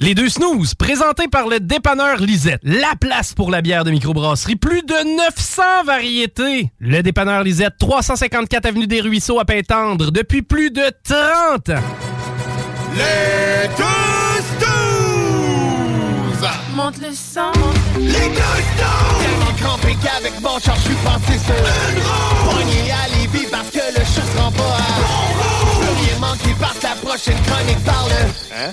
Les deux snooze, présentés par le dépanneur Lisette. La place pour la bière de microbrasserie. Plus de 900 variétés. Le dépanneur Lisette, 354 Avenue des Ruisseaux à Pintendre, depuis plus de 30 ans. Les deux snooze! Monte le sang. Les deux snooze! Tellement crampé qu'avec mon char, je suis passé sur une roue. À Lévis parce que le chat se rend pas à bon roue. Je veux rien manquer parce que la prochaine chronique parle. Hein?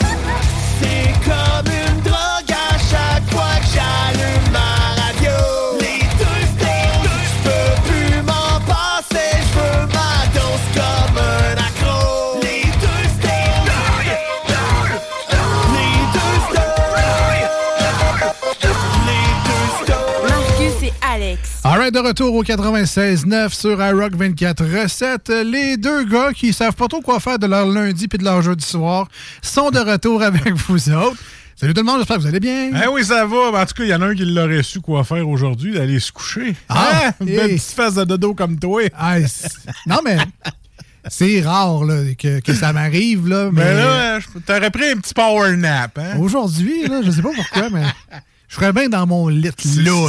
Alright, de retour au 96.9 sur iRock 24 recettes. Les deux gars qui savent pas trop quoi faire de leur lundi puis de leur jeudi soir sont de retour avec vous autres. Salut tout le monde, j'espère que vous allez bien. Eh oui, ça va. En tout cas, il y en a un qui l'aurait su quoi faire aujourd'hui, d'aller se coucher. Ah, Hein? Une hey. belle petite face de dodo comme toi. Ah, c'est- non, mais c'est rare là, que, que ça m'arrive. Là, mais Mais là, t'aurais pris un petit power nap, hein? aujourd'hui, là, je sais pas pourquoi, mais je serais bien dans mon lit là.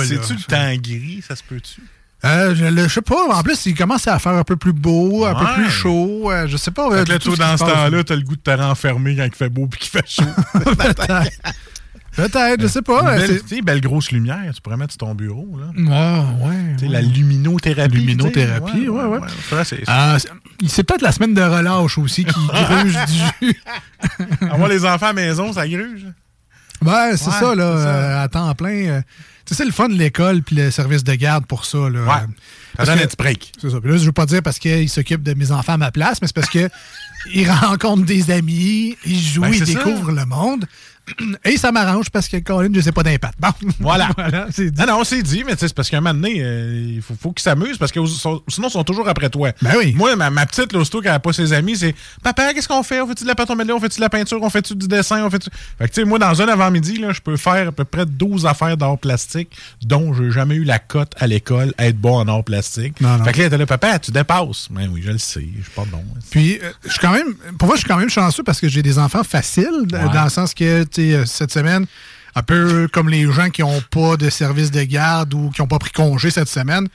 C'est-tu le temps gris, ça se peut-tu? Euh, je, le- je sais pas. En plus, il commence à faire un peu plus beau, un peu plus chaud. euh, je sais pas. euh, là, toi, dans ce temps-là, t'as le goût de te renfermer quand il fait beau puis qu'il fait chaud. Peut-être. Peut-être, je sais pas. Tu sais, belle grosse lumière, tu pourrais mettre sur ton bureau. Là. Ah, ouais. Tu sais, ouais. La luminothérapie. Luminothérapie, ouais, ouais. Ah, c'est- c'est peut-être la semaine de relâche aussi qui gruge du jus. Avoir les enfants à la maison, ça gruge. Ouais, c'est Ouais, ça, là, euh, à temps plein. euh, tu sais, c'est le fun de l'école puis le service de garde pour ça. Là, Ouais. Ça donne un petit break. C'est ça. Puis là, je veux pas dire parce qu'il s'occupe de mes enfants à ma place, mais c'est parce que il rencontre des amis, il joue, Ben, il ça. découvre le monde. Et ça m'arrange parce que Colin, je sais pas d'impact. Bon. Voilà. voilà, dit. Non, non, c'est dit, mais tu sais, c'est parce qu'à un moment donné, euh, il faut, faut qu'ils s'amusent parce que sont- sinon, ils sont toujours après toi. Ben oui. Moi, ma, ma petite, aussitôt qu'elle n'a pas ses amis, c'est Papa, qu'est-ce qu'on fait? On fait-tu de la pâte on fait-tu de la peinture? On fait-tu du dessin? On fait Fait que, tu sais, moi, dans un avant-midi, je peux faire à peu près 12 affaires d'art plastique dont je n'ai jamais eu la cote à l'école à être bon en art plastique. Non, non. Fait que là, elle était là, Papa, tu dépasses. Ben oui, je le sais, je suis pas bon. Puis, euh, je suis quand même, pour moi, je suis quand même chanceux parce que j'ai des enfants faciles, Ouais. dans le sens que, euh, cette semaine, un peu comme les gens qui n'ont pas de service de garde ou qui n'ont pas pris congé cette semaine,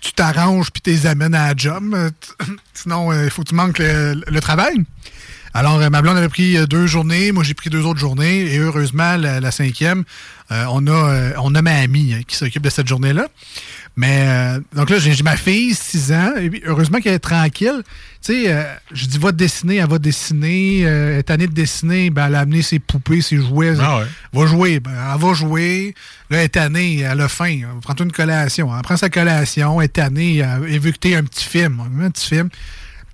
tu t'arranges puis tu les amènes à la job. Euh, Sinon, euh, il faut que tu manques le, le travail. Alors, euh, ma blonde avait pris euh, deux journées, moi j'ai pris deux autres journées, et heureusement, la, la cinquième, on, a, on a ma amie hein, qui s'occupe de cette journée-là. Mais, euh, donc là, j'ai ma fille, 6 ans, et puis heureusement qu'elle est tranquille. Tu sais, euh, je dis, va dessiner, elle va dessiner, euh, elle est tannée de dessiner, ben, elle a amené ses poupées, ses jouets. Ah ouais. Va jouer, ben, elle va jouer. Là, elle est tannée, elle a faim. Prends-toi une collation. Elle prend sa collation, elle est tannée, elle veut que t'aies un petit film. Un petit film.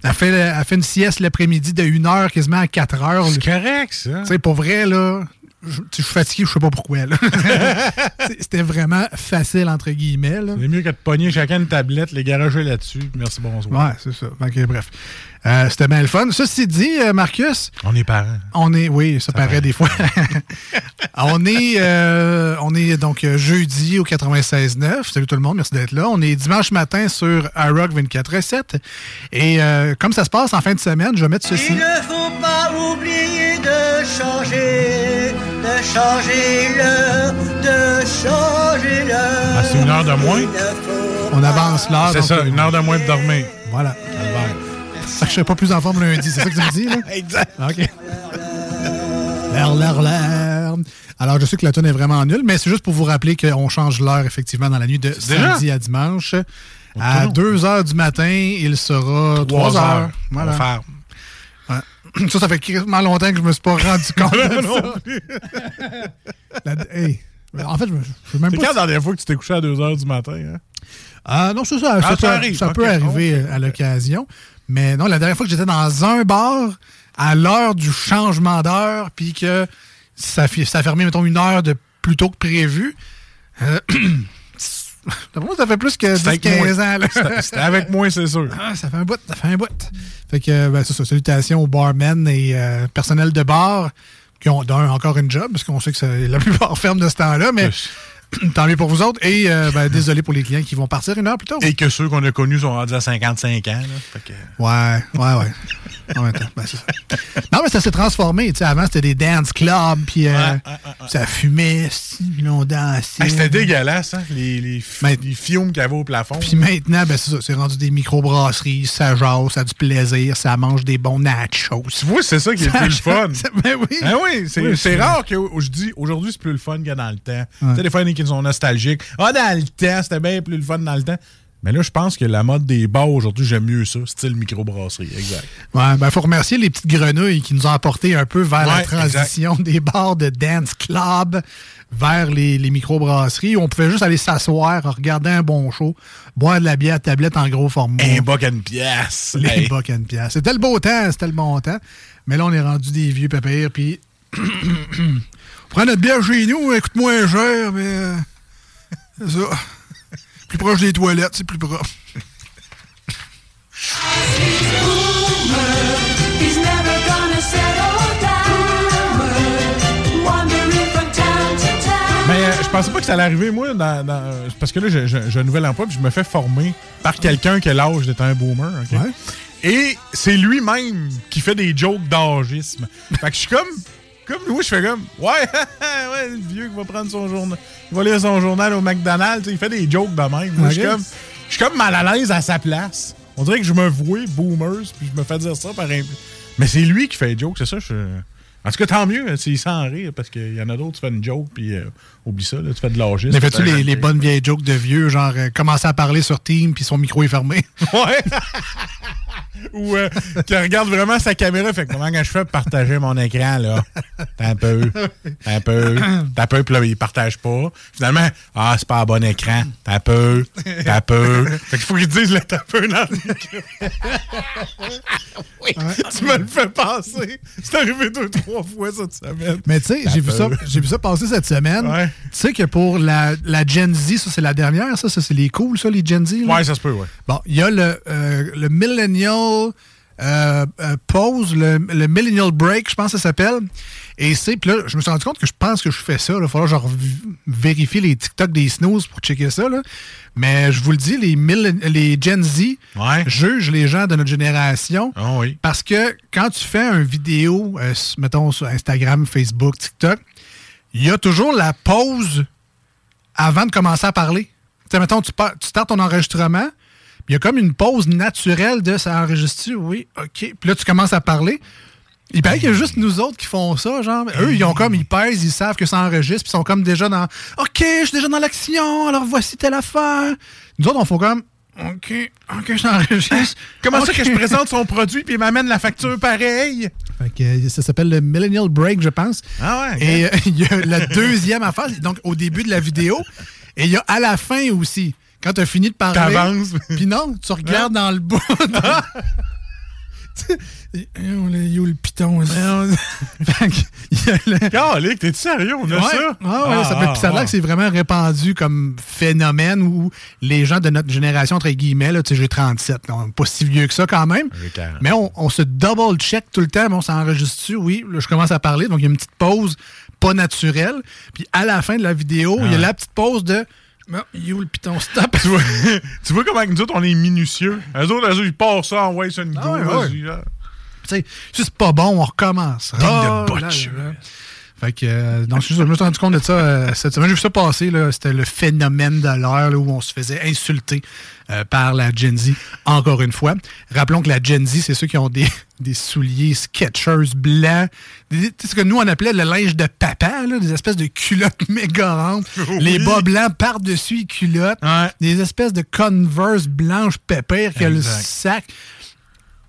Elle fait, elle fait une sieste l'après-midi de 1 heure quasiment à 4 heures. C'est correct, ça. Tu sais, pour vrai, là, je suis fatigué, je sais pas pourquoi. C'était vraiment facile, entre guillemets. C'est mieux que de pogner chacun une tablette, les garager là-dessus. Merci, bonsoir. Ouais, c'est ça. Ok, bref. Euh, C'était bien le fun. Ceci dit, euh, Marcus, On est parents. on est. Oui, ça, paraît, paraît. des fois. on, est, euh, on est donc jeudi au 96.9. Salut tout le monde, merci d'être là. On est dimanche matin sur iRock 24.7. Et euh, comme ça se passe en fin de semaine, je vais mettre ceci. Il ne faut pas oublier de changer changer l'heure, de changer l'heure. Ah, c'est une heure de moins? On avance l'heure. C'est ça, une heure de moins de dormir. Voilà. Ça, je serais pas plus en forme lundi, c'est ça que tu me dis, là? Exact. OK. L'air, l'air, l'air. Alors, je sais que la tonne est vraiment nulle, mais c'est juste pour vous rappeler qu'on change l'heure, effectivement, dans la nuit de samedi à dimanche. À non. 2 h du matin, il sera 3 Trois heures. heures. Voilà. On faire. Ça, ça fait crissement longtemps que je me suis pas rendu compte de Non ça. plus. La- hey. En fait, je me- je sais même C'est pas quand si- la dernière fois que tu t'es couché à 2 h du matin? Hein? Ah non, c'est ça. Ah, ça, ça peut- arrive, ça ok. peut arriver à l'occasion. Mais non, la dernière fois que j'étais dans un bar à l'heure du changement d'heure, puis que ça, ça a fermé, mettons, une heure de plus tôt que prévu. Euh, D'après moi, ça fait plus que C'était avec 10-15 moi. ans. là. C'était- avec moi, c'est sûr. Ah, ça fait un bout, ça fait un bout. Fait que, ben, c'est ça. Salutations aux barmen et euh, personnel de bar qui ont, d'un, encore une job, parce qu'on sait que c'est la plupart ferment de ce temps-là, mais tant mieux pour vous autres. Et euh, ben, désolé pour les clients qui vont partir une heure plus tôt. Et que ceux qu'on a connus sont rendus à 55 ans. Là. Fait que- Ouais, ouais, ouais. En même temps, ben, c'est ça. Non, mais ça s'est transformé. Tu sais, avant, c'était des dance clubs, puis euh, ça fumait, on dansait. Hey, C'était dégueulasse, hein? Les, les, films qu'il y avait au plafond. Puis maintenant, ben, c'est ça. C'est rendu des microbrasseries, ça jase, ça a du plaisir, ça mange des bons nachos. Tu vois, c'est ça qui est le plus le fun. Ben oui. Ah oui, c'est Oui, rare que je dis aujourd'hui c'est plus le fun que dans le temps. Ouais. Tu sais, des fois, il y en a qui sont nostalgiques. Ah, dans le temps, c'était bien plus le fun dans le temps. Mais là, je pense que la mode des bars aujourd'hui, j'aime mieux ça, style microbrasserie. Exact. Ouais, ben, faut remercier les petites grenouilles qui nous ont apporté un peu vers la transition des bars de dance club vers les, les microbrasseries où on pouvait juste aller s'asseoir, regarder un bon show, boire de la bière à tablette en gros format. Un buck à une pièce. Les Hey. buck and pièce. C'était le beau temps, c'était le bon temps. Mais là, on est rendu des vieux papiers, puis... on prend notre bière chez nous, coûte moins cher, mais... euh, c'est ça. Plus proche des toilettes, c'est plus proche. Mais euh, je pensais pas que ça allait arriver, moi, dans, dans- euh, parce que là, j'ai- un nouvel emploi, puis je me fais former par quelqu'un qui a l'âge d'être un boomer. Ouais. Et c'est lui-même qui fait des jokes d'âgisme. fait que je suis comme. Comme nous, je fais comme. Ouais, ouais, le vieux qui va prendre son journal. Il va lire son journal au McDonald's. Il fait des jokes de même. Moi, je suis comme. Je suis comme mal à l'aise à sa place. On dirait que je me vouais boomers, puis je me fais dire ça par un. Mais c'est lui qui fait des jokes, c'est ça. Je... En tout cas, tant mieux s'il s'en rire, parce qu'il y en a d'autres, tu fais une joke, puis euh, oublie ça, là, tu fais de l'âgisme. Mais fais-tu un- les, les bonnes vieilles jokes de vieux, genre euh, commencer à parler sur Team puis son micro est fermé? Ouais. Ou euh, qui regarde vraiment sa caméra, fait que comment que je fais pour partager mon écran, là? T'as un peu. T'as un peu. T'as un peu, puis là, il partage pas. Finalement, ah, c'est pas un bon écran. T'as un peu. T'as un peu. Fait qu'il faut qu'il dise le t'as un peu dans le micro. oui, tu me le fais passer. C'est arrivé deux, trois fois cette semaine. Mais tu sais, j'ai vu, ça, j'ai vu ça passer cette semaine. Ouais. Tu sais que pour la, la Gen Z, ça c'est la dernière, ça, ça c'est les cool, ça, les Gen Z. là? Ouais, ça se peut, ouais. Bon, il y a le, euh, le Millennial euh, euh, Pause, le, le Millennial Break, je pense que ça s'appelle. Et c'est, puis là, je me suis rendu compte que je pense que je fais ça. Il va falloir genre vérifier les TikTok des snooze pour checker ça. Là. Mais je vous le dis, les, les Gen Z Ouais. jugent les gens de notre génération. Ah oui. Parce que quand tu fais une vidéo, euh, mettons sur Instagram, Facebook, TikTok, il y a toujours la pause avant de commencer à parler. Tu sais, mettons, tu, tu startes ton enregistrement, il y a comme une pause naturelle de ça enregistre Oui, OK. Puis là, tu commences à parler. Il paraît qu'il y a juste nous autres qui font ça, genre. Eux, ils ont comme, ils pèsent, ils savent que ça enregistre, puis ils sont comme déjà dans OK, je suis déjà dans l'action, alors voici telle affaire. Nous autres, on fait comme OK, OK, je t'enregistre. Comment ça que je présente son produit puis il m'amène la facture pareille? Fait que, euh, ça s'appelle le Millennial Break, je pense. Ah ouais, Et euh, il y a la deuxième affaire, donc au début de la vidéo, et il y a à la fin aussi. Quand tu as fini de parler. T'avances. Puis non, tu regardes dans le bas. Oh, le- yo, le piton. A le- Calique, t'es-tu sérieux? On a Ouais, ça? ouais, ouais, ça, a c'est vraiment répandu comme phénomène où les gens de notre génération, entre guillemets, là, tu sais, j'ai 37, là, on pas si vieux que ça quand même, J'ai 40. mais on, on se double-check tout le temps, mais on s'enregistre-tu, oui, là, je commence à parler, donc il y a une petite pause pas naturelle, puis à la fin de la vidéo, il y a Ah. la petite pause de Ah, yo, le piton, stop. tu, vois, tu vois comment nous autres, on est minutieux? Eux autres, eux ils passent ça en ouais sur une Ah go, ouais, vas-y, là. Tu sais, si c'est pas bon, on recommence. Ligne de botche. Fait que, euh, donc, je me suis rendu compte de ça euh, cette semaine. J'ai vu ça passer, là. C'était le phénomène de l'heure, où on se faisait insulter euh, par la Gen Z, encore une fois. Rappelons que la Gen Z, c'est ceux qui ont des, des souliers Skechers blancs. C'est ce que nous, on appelait le linge de papa, là, des espèces de culottes méga rondes. Les bas blancs par-dessus les culottes. Ouais. Des espèces de Converse blanches pépères qui a le sac.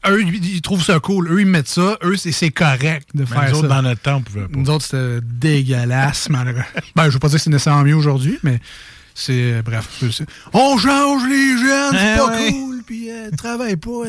Eux, ils, trouvent ça cool. Eux, ils mettent ça. Eux, c'est c'est correct de Mais faire nous autres, ça. dans notre temps, on pouvait pas. Nous autres, c'était dégueulasse, malheureux. Ben, je veux pas dire que c'est nécessairement mieux aujourd'hui, mais c'est. Bref. c'est- c'est- On change les jeunes, c'est Eh pas ouais. cool, puis euh, travaille pas.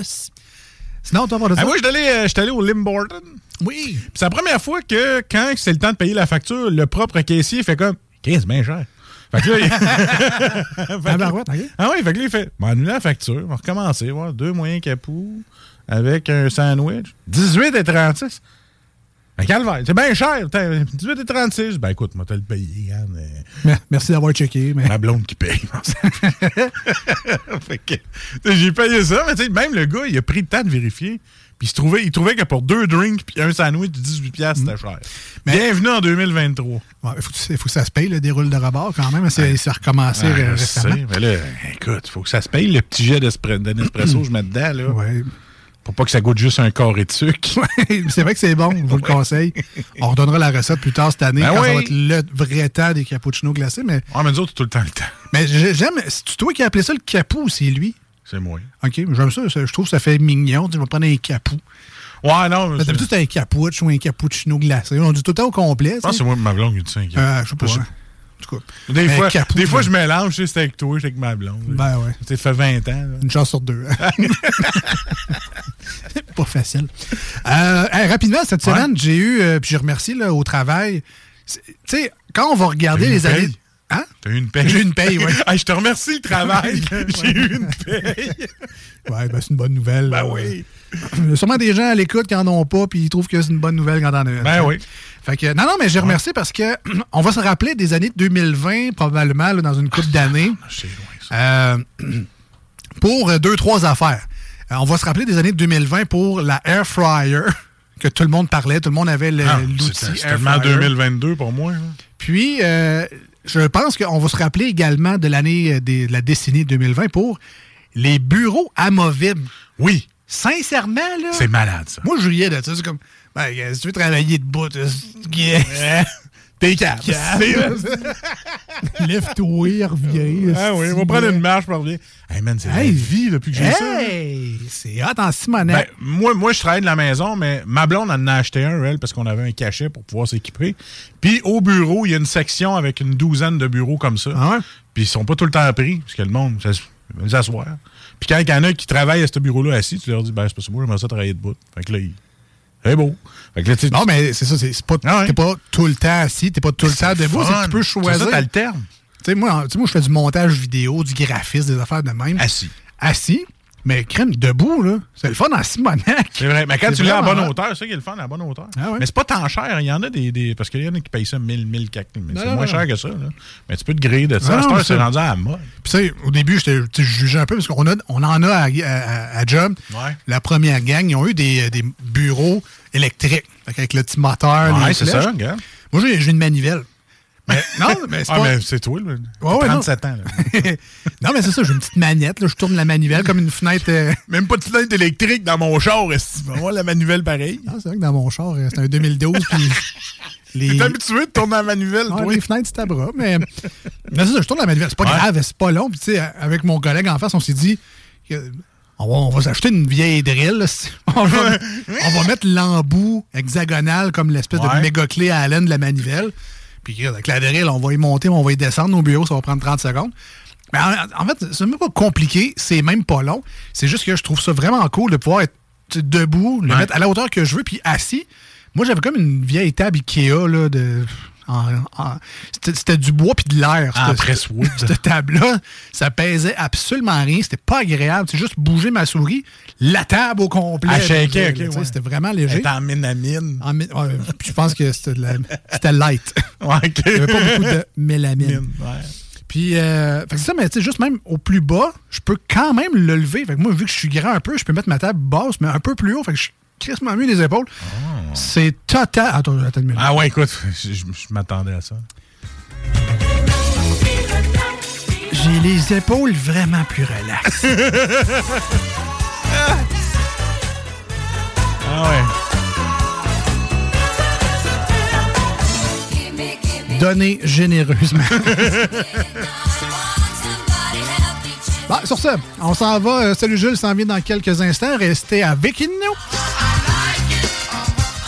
Sinon, toi, parle de Ah, ça? moi, je suis allé, euh, allé au Limborton. Oui. Puis c'est la première fois que, quand c'est le temps de payer la facture, le propre caissier fait comme Qu'est-ce bien cher. Fait que là, il... Fait que- Ah, ben, ouais. Ah oui, fait que là, il fait Bon, annuler la facture, on va recommencer, voir deux moyens capous avec un sandwich. 18 et 36. Ben, calvaire, c'est bien cher. t'as 18 et 36. Ben, écoute, moi, t'as le payé, Mais- Merci d'avoir checké. Mais... Ma blonde qui paye. j'ai payé ça, mais tu sais, même le gars, il a pris le temps de vérifier. Puis il, se trouvait, il trouvait que pour deux drinks puis un sandwich de 18$, piastres, c'était cher. Mais- Bienvenue en 2023. Ouais, il faut, que- faut que ça se paye, le déroule de rebord quand même. C'est c'est recommencé récemment. sais, mais là, écoute, faut que ça se paye le petit jet de Nespresso que je mets dedans, là. Ouais. Pour pas que ça goûte juste un carré de sucre. c'est vrai que c'est bon, je vous le conseille. On redonnera la recette plus tard cette année Ben quand ça va être le vrai temps des cappuccinos glacés. Mais, Ah, mais nous autres, tout le temps le temps. mais j'ai- j'aime. C'est toi qui as appelé ça le capou ou c'est lui? C'est moi. OK, j'aime ça, ça- Je trouve que ça fait mignon. Tu vas prendre un capou. Ouais, non, D'habitude, c'est un capouche ou un cappuccino glacé. On dit tout le temps au complet. Je pense que tu c'est moi ma blonde qui dit ça. Euh, je sais pas. Je. En tout cas. Des, fois, capou, des fois, je mélange, c'est avec toi, c'est avec ma blonde. Ben ouais. Ça fait 20 ans. là. Une chance sur deux. pas facile. Euh, hey, rapidement, cette Ouais. semaine, j'ai eu, euh, puis je remercie là, au travail. Tu sais, quand on va regarder les années. Hein? T'as eu une paye? J'ai eu une paye, oui. Hey, je te remercie le travail. J'ai eu une paye. Ouais, ben, c'est une bonne nouvelle. Ben oui. Il y a sûrement des gens à l'écoute qui en ont pas, puis ils trouvent que c'est une bonne nouvelle quand on en a une. Ben oui. Fait que, non, non, mais j'ai remercié parce que on va se rappeler des années 2020, probablement, là, dans une couple d'années. C'est loin, ça. Euh, pour euh, deux, trois affaires. Euh, on va se rappeler des années 2020 pour la Air Fryer, que tout le monde parlait, tout le monde avait Ah, l'outil Air tellement Fryer. 2022 pour moi. hein. Puis, euh, je pense qu'on va se rappeler également de l'année de la décennie 2020 pour les bureaux amovibles. Oui, Sincèrement, là. c'est malade, ça. Moi, je riais de ça. C'est comme, ben, euh, si tu veux travailler debout. T'es capable. lève-toi, reviens. Ah oui, on va prendre une marche pour revenir. Hey man, c'est Hey. la vie depuis que j'ai ça. Hey! C'est hot en Ben, Simonet. moi, moi, je travaille de la maison, mais ma blonde en a acheté un, elle, parce qu'on avait un cachet pour pouvoir s'équiper. Puis au bureau, il y a une section avec une douzaine de bureaux comme ça. Ah ouais? Puis ils sont pas tout le temps pris, parce que le monde, ça, ils veulent s'asseoir. Puis quand il y en a qui travaillent à ce bureau-là assis, tu leur dis, ben, c'est pas ça, moi, j'aimerais ça travailler debout. Fait que là, il- c'est beau. Fait que là, tu sais, non, mais c'est ça, c'est c'est pas, Ah ouais. t'es pas tout le temps assis, t'es pas tout le temps debout, c'est que tu peux C'est choisir. ça, t'alternes. Tu sais, moi, tu sais, moi, je fais du montage vidéo, du graphisme, des affaires de même. Assis. Assis, mais crème debout, là. C'est le fun en Simonac. C'est vrai. Mais quand tu l'as à vraiment bonne hauteur, c'est ça qui est le fun à bonne hauteur. Ah ouais? Mais c'est pas tant cher. Il y en a des. des- parce qu'il y en a qui payent ça 1000, 1000, 4000. Mais c'est moins cher que ça. Là. Mais tu peux te griller de ça. Heure, c'est rendu à la mode. Puis, tu sais, au début, je jugeais un peu parce qu'on on en a à, à- à job. Ouais. La première gang, ils ont eu des, des bureaux électriques. Avec le petit moteur. Ouais, c'est ça, gars. Moi, j'ai une manivelle. Mais, non, mais c'est Ah, pas... c'est toi, là. Ouais, ouais, 37 ans, là. non, mais c'est ça, j'ai une petite manette. Là, je tourne la manivelle comme une fenêtre. euh, Même pas de fenêtre électrique dans mon char. voir la manivelle pareil? Ah, c'est vrai que dans mon char, euh, c'est un 2012. puis les... T'es habitué de tourner la manivelle, toi? les fenêtres, c'est à bras. Mais, mais c'est ça, je tourne la manivelle. C'est pas Ouais. grave, c'est pas long. Puis, tu sais, avec mon collègue en face, on s'est dit. que On va, on va s'acheter une vieille drill. On va, on va mettre l'embout hexagonal comme l'espèce Ouais. de méga clé à Allen de la manivelle. Puis avec la drill, on va y monter, on va y descendre au bureau, ça va prendre 30 secondes. Mais en, en fait, c'est même pas compliqué, c'est même pas long. C'est juste que je trouve ça vraiment cool de pouvoir être debout, le Ouais. mettre à la hauteur que je veux, puis assis. Moi, j'avais comme une vieille table Ikea, là, de. C'était c'était du bois puis de l'air. En cette- table-là, ça pesait absolument rien. C'était pas agréable. C'est juste bouger ma souris. La table au complet. À shaker, bougeait, ok, là, tu sais, ouais. C'était vraiment léger. est en mine à mine. En mi- ouais, puis je pense que c'était c'était light. Ouais. Il n'y avait pas beaucoup de mélamine. Mine. Puis, euh, fait que c'est ça, mais tu sais, juste même au plus bas, je peux quand même le lever. Fait que moi, vu que je suis grand un peu, je peux mettre ma table basse, mais un peu plus haut. Fait que je crissement mieux les épaules. C'est total. Attends, attends une minute. Ah ouais, écoute, je, je- je m'attendais à ça. J'ai les épaules vraiment plus relaxes. Ah ouais. Donnez généreusement. Bon, sur ce, on s'en va. Euh, Salut Jules s'en vient dans quelques instants. Restez avec nous.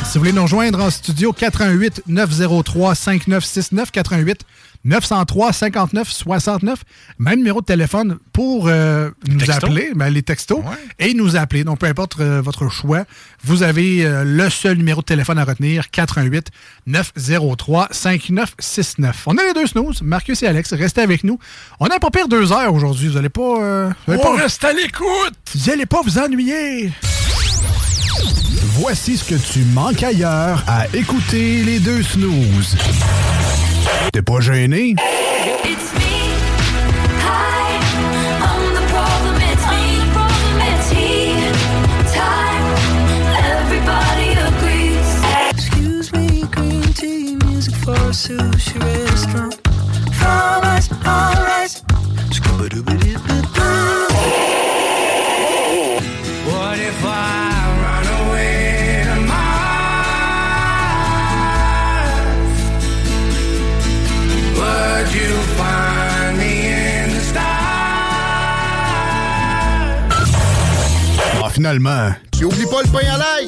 Si vous voulez nous rejoindre en studio, 88 903 5969 88 903 59 69. Même numéro de téléphone pour euh, nous Texto. appeler, ben, les textos, et nous appeler. Donc, peu importe euh, votre choix, vous avez euh, le seul numéro de téléphone à retenir, 88 903 5969. On a les deux snooze, Marcus et Alex. Restez avec nous. On a pas pire deux heures aujourd'hui. Vous n'allez pas... euh, vous allez On pas reste à l'écoute! vous allez pas vous ennuyer. Voici ce que tu manques ailleurs à écouter les deux snooze. T'es pas gêné? Finalement. Tu oublies pas le pain à l'ail!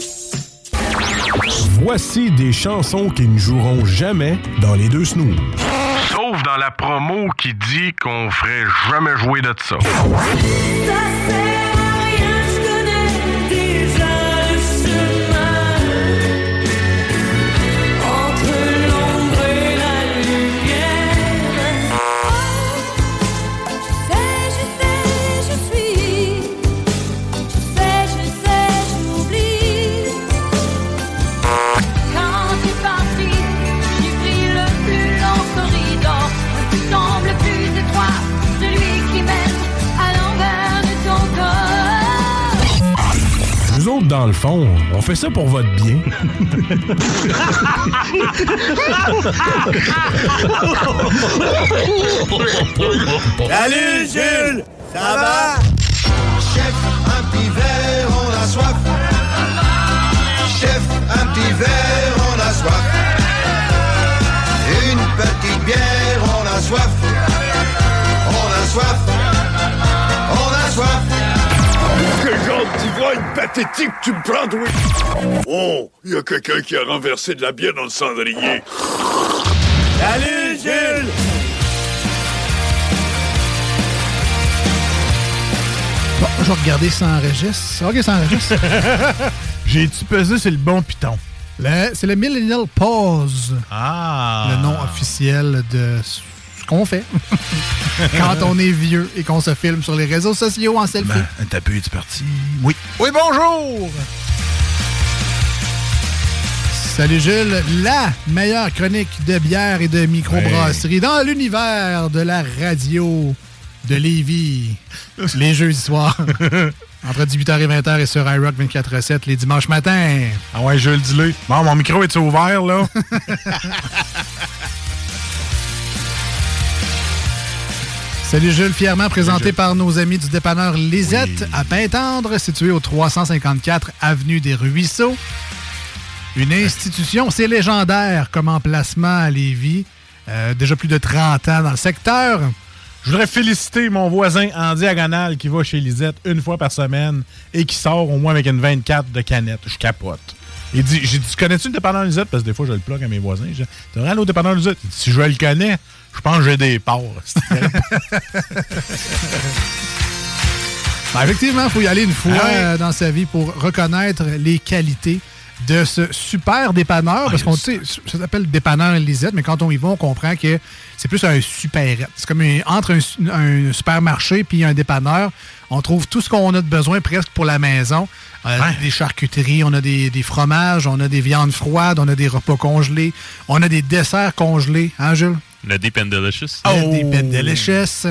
Voici des chansons qui ne joueront jamais dans les deux snooze. Sauf dans la promo qui dit qu'on ferait jamais jouer de ça. Ça autres, dans le fond, on fait ça pour votre bien. Salut Jules! Ça va? Pathétique tu me prends, oui? Oh, il y a quelqu'un qui a renversé de la bière dans le cendrier. Salut Jules! Bon, je vais regarder ça enregistre. OK, ça enregistre. J'ai-tu pesé sur le bon piton? C'est le Millennial Pause. Ah! Le nom officiel de qu'on fait quand on est vieux et qu'on se filme sur les réseaux sociaux en selfie. Ben, un tapis est parti. Oui. Oui, bonjour! Salut Jules, la meilleure chronique de bière et de microbrasserie dans l'univers de la radio de Lévis. les jeudis soirs. Entre 18h et 20h et sur iRock 24-7 les dimanches matins. Ah ouais, je le dis Bon, mon micro est ouvert, là? Salut Jules, fièrement présenté par nos amis du dépanneur Lisette à Pintendre, situé au 354 Avenue des Ruisseaux. Une institution, c'est légendaire comme emplacement à Lévis. Euh, déjà plus de 30 ans dans le secteur. Je voudrais féliciter mon voisin en diagonale qui va chez Lisette une fois par semaine et qui sort au moins avec une 24 de canettes. Je capote. Il dit, j'ai dit, connais-tu le dépanneur Lisette? Parce que des fois, je le plug à mes voisins. Je dis, vraiment allé au dépanneur Lisette? Il dit, si je le connais, je pense que j'ai des parts. Ben, effectivement, il faut y aller une fois Ah euh, dans sa vie pour reconnaître les qualités de ce super dépanneur. parce qu'on sait, ça s'appelle dépanneur Lisette, mais quand on y va, on comprend que c'est plus un supérette. C'est comme entre un, un supermarché puis un dépanneur. On trouve tout ce qu'on a de besoin presque pour la maison. Euh, Des charcuteries, on a des, des fromages, on a des viandes froides, on a des repas congelés, on a des desserts congelés. Hein, Jules? Le Deep and Delicious. Le Deep and Delicious.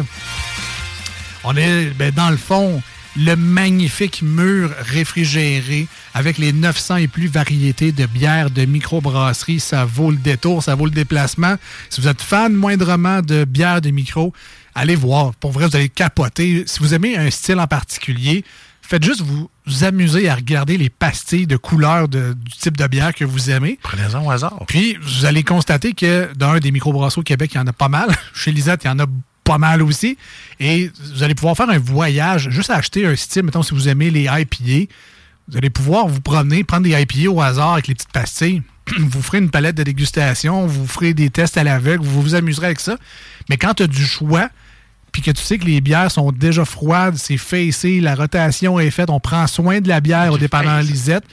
On est ben, dans le fond le magnifique mur réfrigéré avec les 900 et plus variétés de bières de microbrasserie. Ça vaut le détour, ça vaut le déplacement. Si vous êtes fan moindrement de bières de micro, allez voir. Pour vrai, vous allez capoter. Si vous aimez un style en particulier, faites juste vous, vous amuser à regarder les pastilles de couleurs de- du type de bière que vous aimez. Prenez-en au hasard. Puis, vous allez constater que dans un des microbrasseries au Québec, il y en a pas mal. Chez Lisette, il y en a pas mal aussi. Et vous allez pouvoir faire un voyage, juste acheter un style, mettons, si vous aimez les IPA, vous allez pouvoir vous promener, prendre des IPA au hasard avec les petites pastilles. vous ferez une palette de dégustation, vous ferez des tests à l'aveugle, vous vous amuserez avec ça. Mais quand tu as du choix, puis que tu sais que les bières sont déjà froides, c'est facé, la rotation est faite, on prend soin de la bière au dépendant Lisette,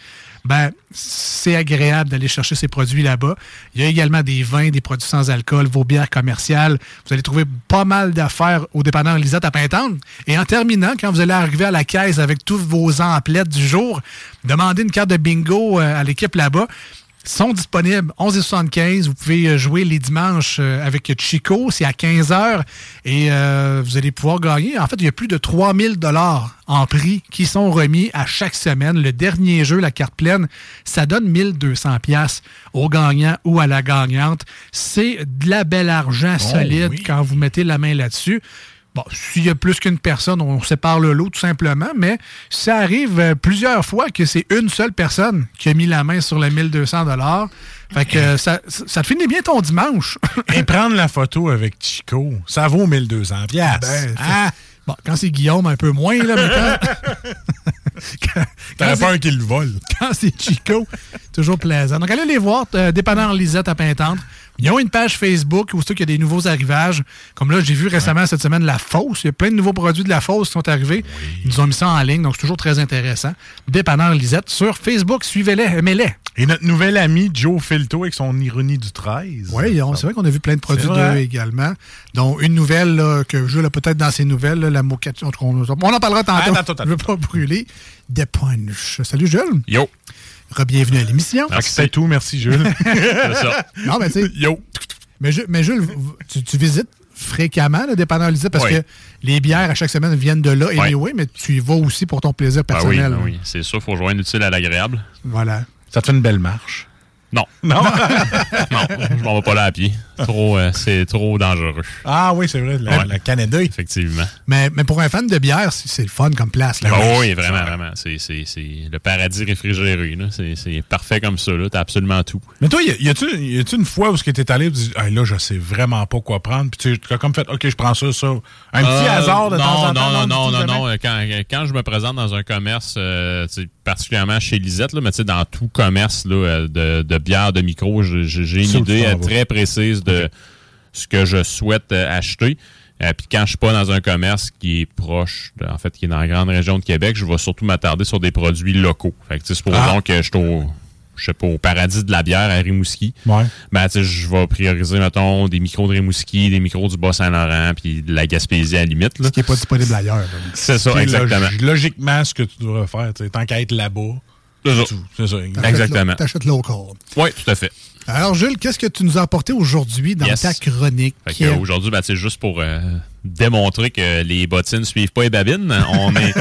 ben, c'est agréable d'aller chercher ces produits là-bas. Il y a également des vins, des produits sans alcool, vos bières commerciales. Vous allez trouver pas mal d'affaires au dépendant Lisette à Pintante. Et en terminant, quand vous allez arriver à la caisse avec tous vos emplettes du jour, demandez une carte de bingo euh, à l'équipe là-bas sont disponibles 11h75. Vous pouvez euh, jouer les dimanches euh, avec Chico, c'est à 15h. Et euh, vous allez pouvoir gagner. En fait, il y a plus de 3000 dollars en prix qui sont remis à chaque semaine. Le dernier jeu, la carte pleine, ça donne 1200 pièces au gagnant ou à la gagnante. C'est de la belle argent solide quand vous mettez la main là-dessus. Bon, s'il y a plus qu'une personne, on sépare le lot tout simplement, mais ça arrive euh, plusieurs fois que c'est une seule personne qui a mis la main sur le 1200 dollars. Fait que euh, ça, ça te finit bien ton dimanche. Et prendre la photo avec Chico, ça vaut 1200 piastres. Ben, Ah! Bon, quand c'est Guillaume, un peu moins, là, mais quand... c'est- peur qu'il le vole. quand c'est Chico, toujours plaisant. Donc, allez les voir, euh, dépendant Lisette à Pintante. Ils ont une page Facebook où qu'il y a des nouveaux arrivages. Comme là, j'ai vu récemment cette semaine la Fosse. Il y a plein de nouveaux produits de la Fosse qui sont arrivés. Ils nous ont mis ça en ligne, donc c'est toujours très intéressant. Dépendant Lisette sur Facebook, suivez-les, aimez-les. Et notre nouvel ami Joe Filto avec son ironie du 13. Oui, c'est vrai qu'on a vu plein de produits C'est d'eux également. Donc, une nouvelle là, que Jules a peut-être dans ses nouvelles, là, la moquette. On, on en parlera tantôt. Je ne veux pas brûler. Des punch. Salut Jules. Yo. Re-bienvenue à l'émission. C'est tout, merci Jules. C'est ça. Non, mais tu sais. Yo. Mais, Ju- mais Jules, tu, tu visites fréquemment le dépendant Lisette parce Oui. que les bières à chaque semaine viennent de là, Oui. anyway, mais tu y vas aussi pour ton plaisir Ben oui, personnel. ben oui. C'est sûr, il faut joindre l'utile à l'agréable. Voilà. Ça te fait une belle marche. Non. Non? non, je m'en vais pas là à pied. Trop, euh, c'est trop dangereux. Ah oui, c'est vrai, le, Ouais. le Canada. Effectivement. Mais, mais pour un fan de bière, c'est le fun comme place. Là. Oh oui, vraiment, vraiment. C'est, c'est, c'est le paradis réfrigéré. Là. C'est, c'est parfait comme ça. Là. T'as absolument tout. Mais toi, y a-tu y a-tu une fois où tu es allé et tu dis, Hey, là, je sais vraiment pas quoi prendre, puis tu as comme fait, OK, je prends ça, ça. Un petit Euh, hasard de non, temps en temps. Non, non, non, non, non. Quand, quand je me présente dans un commerce, euh, tu sais, particulièrement chez Lisette, là, mais tu sais, dans tout commerce là, euh, de, de bière, de micro, j'ai une idée euh, très précise de ce que je souhaite euh, acheter. Euh, Puis quand je suis pas dans un commerce qui est proche, de- en fait, qui est dans la grande région de Québec, je vais surtout m'attarder sur des produits locaux. Fait que, tu sais, supposons Ah. que je suis au, je sais pas, au paradis de la bière à Rimouski. Ouais. Ben, je vais prioriser, mettons, des micros de Rimouski, des micros du Bas-Saint-Laurent, puis de la Gaspésie à la limite. Là. Ce qui n'est pas disponible ailleurs. C'est ça, exactement. log- logiquement, ce que tu devrais faire, tu sais, tant qu'à être là-bas. C'est ça. ça. exact. Exactement. T'achètes local. Oui, tout à fait. Alors, Jules, qu'est-ce que tu nous as apporté aujourd'hui dans Yes. ta chronique? Aujourd'hui, ben, c'est juste pour euh, démontrer que les bottines ne suivent pas les babines. On est,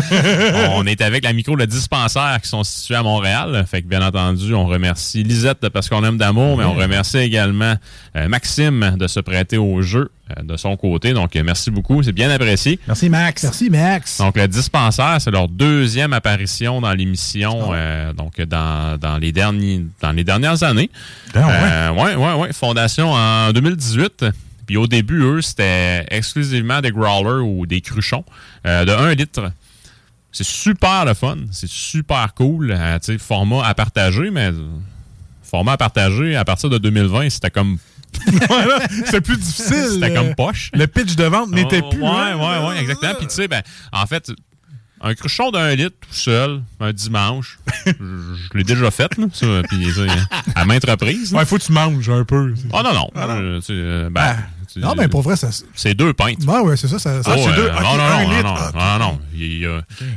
on est avec la micro le dispensaire qui sont situés à Montréal. Fait que bien entendu, on remercie Lisette de parce qu'on aime d'amour, mais on remercie également euh, Maxime de se prêter au jeu euh, de son côté. Donc, euh, merci beaucoup. C'est bien apprécié. Merci, Max. Merci, Max. Donc, le dispensaire, c'est leur deuxième apparition dans l'émission, euh, donc dans, dans, les derniers, dans les dernières années. Ah ouais. Euh, ouais, ouais, ouais. Fondation en 2018. Puis au début, eux, c'était exclusivement des growlers ou des cruchons euh, de 1 litre. C'est super le fun. C'est super cool. Euh, format à partager, mais format à partager à partir de 2020, c'était comme Voilà, c'est plus difficile. c'était comme poche. Le pitch de vente n'était Oh, plus. Ouais, hein? ouais, ouais, exactement. Puis tu sais, ben, en fait, un cruchon d'un litre tout seul, un dimanche, je, je l'ai déjà fait, là, ça, sais, à maintes reprises. là. Ouais, faut que tu manges un peu. Oh non, non. euh, tu sais, euh, ben, tu- Non, mais pour vrai, ça. c'est deux pintes. Ouais, ouais, c'est ça. ça, ça- Oh, c'est euh, deux- non, ok, non, un non, litre. non, Ah, non, non, Il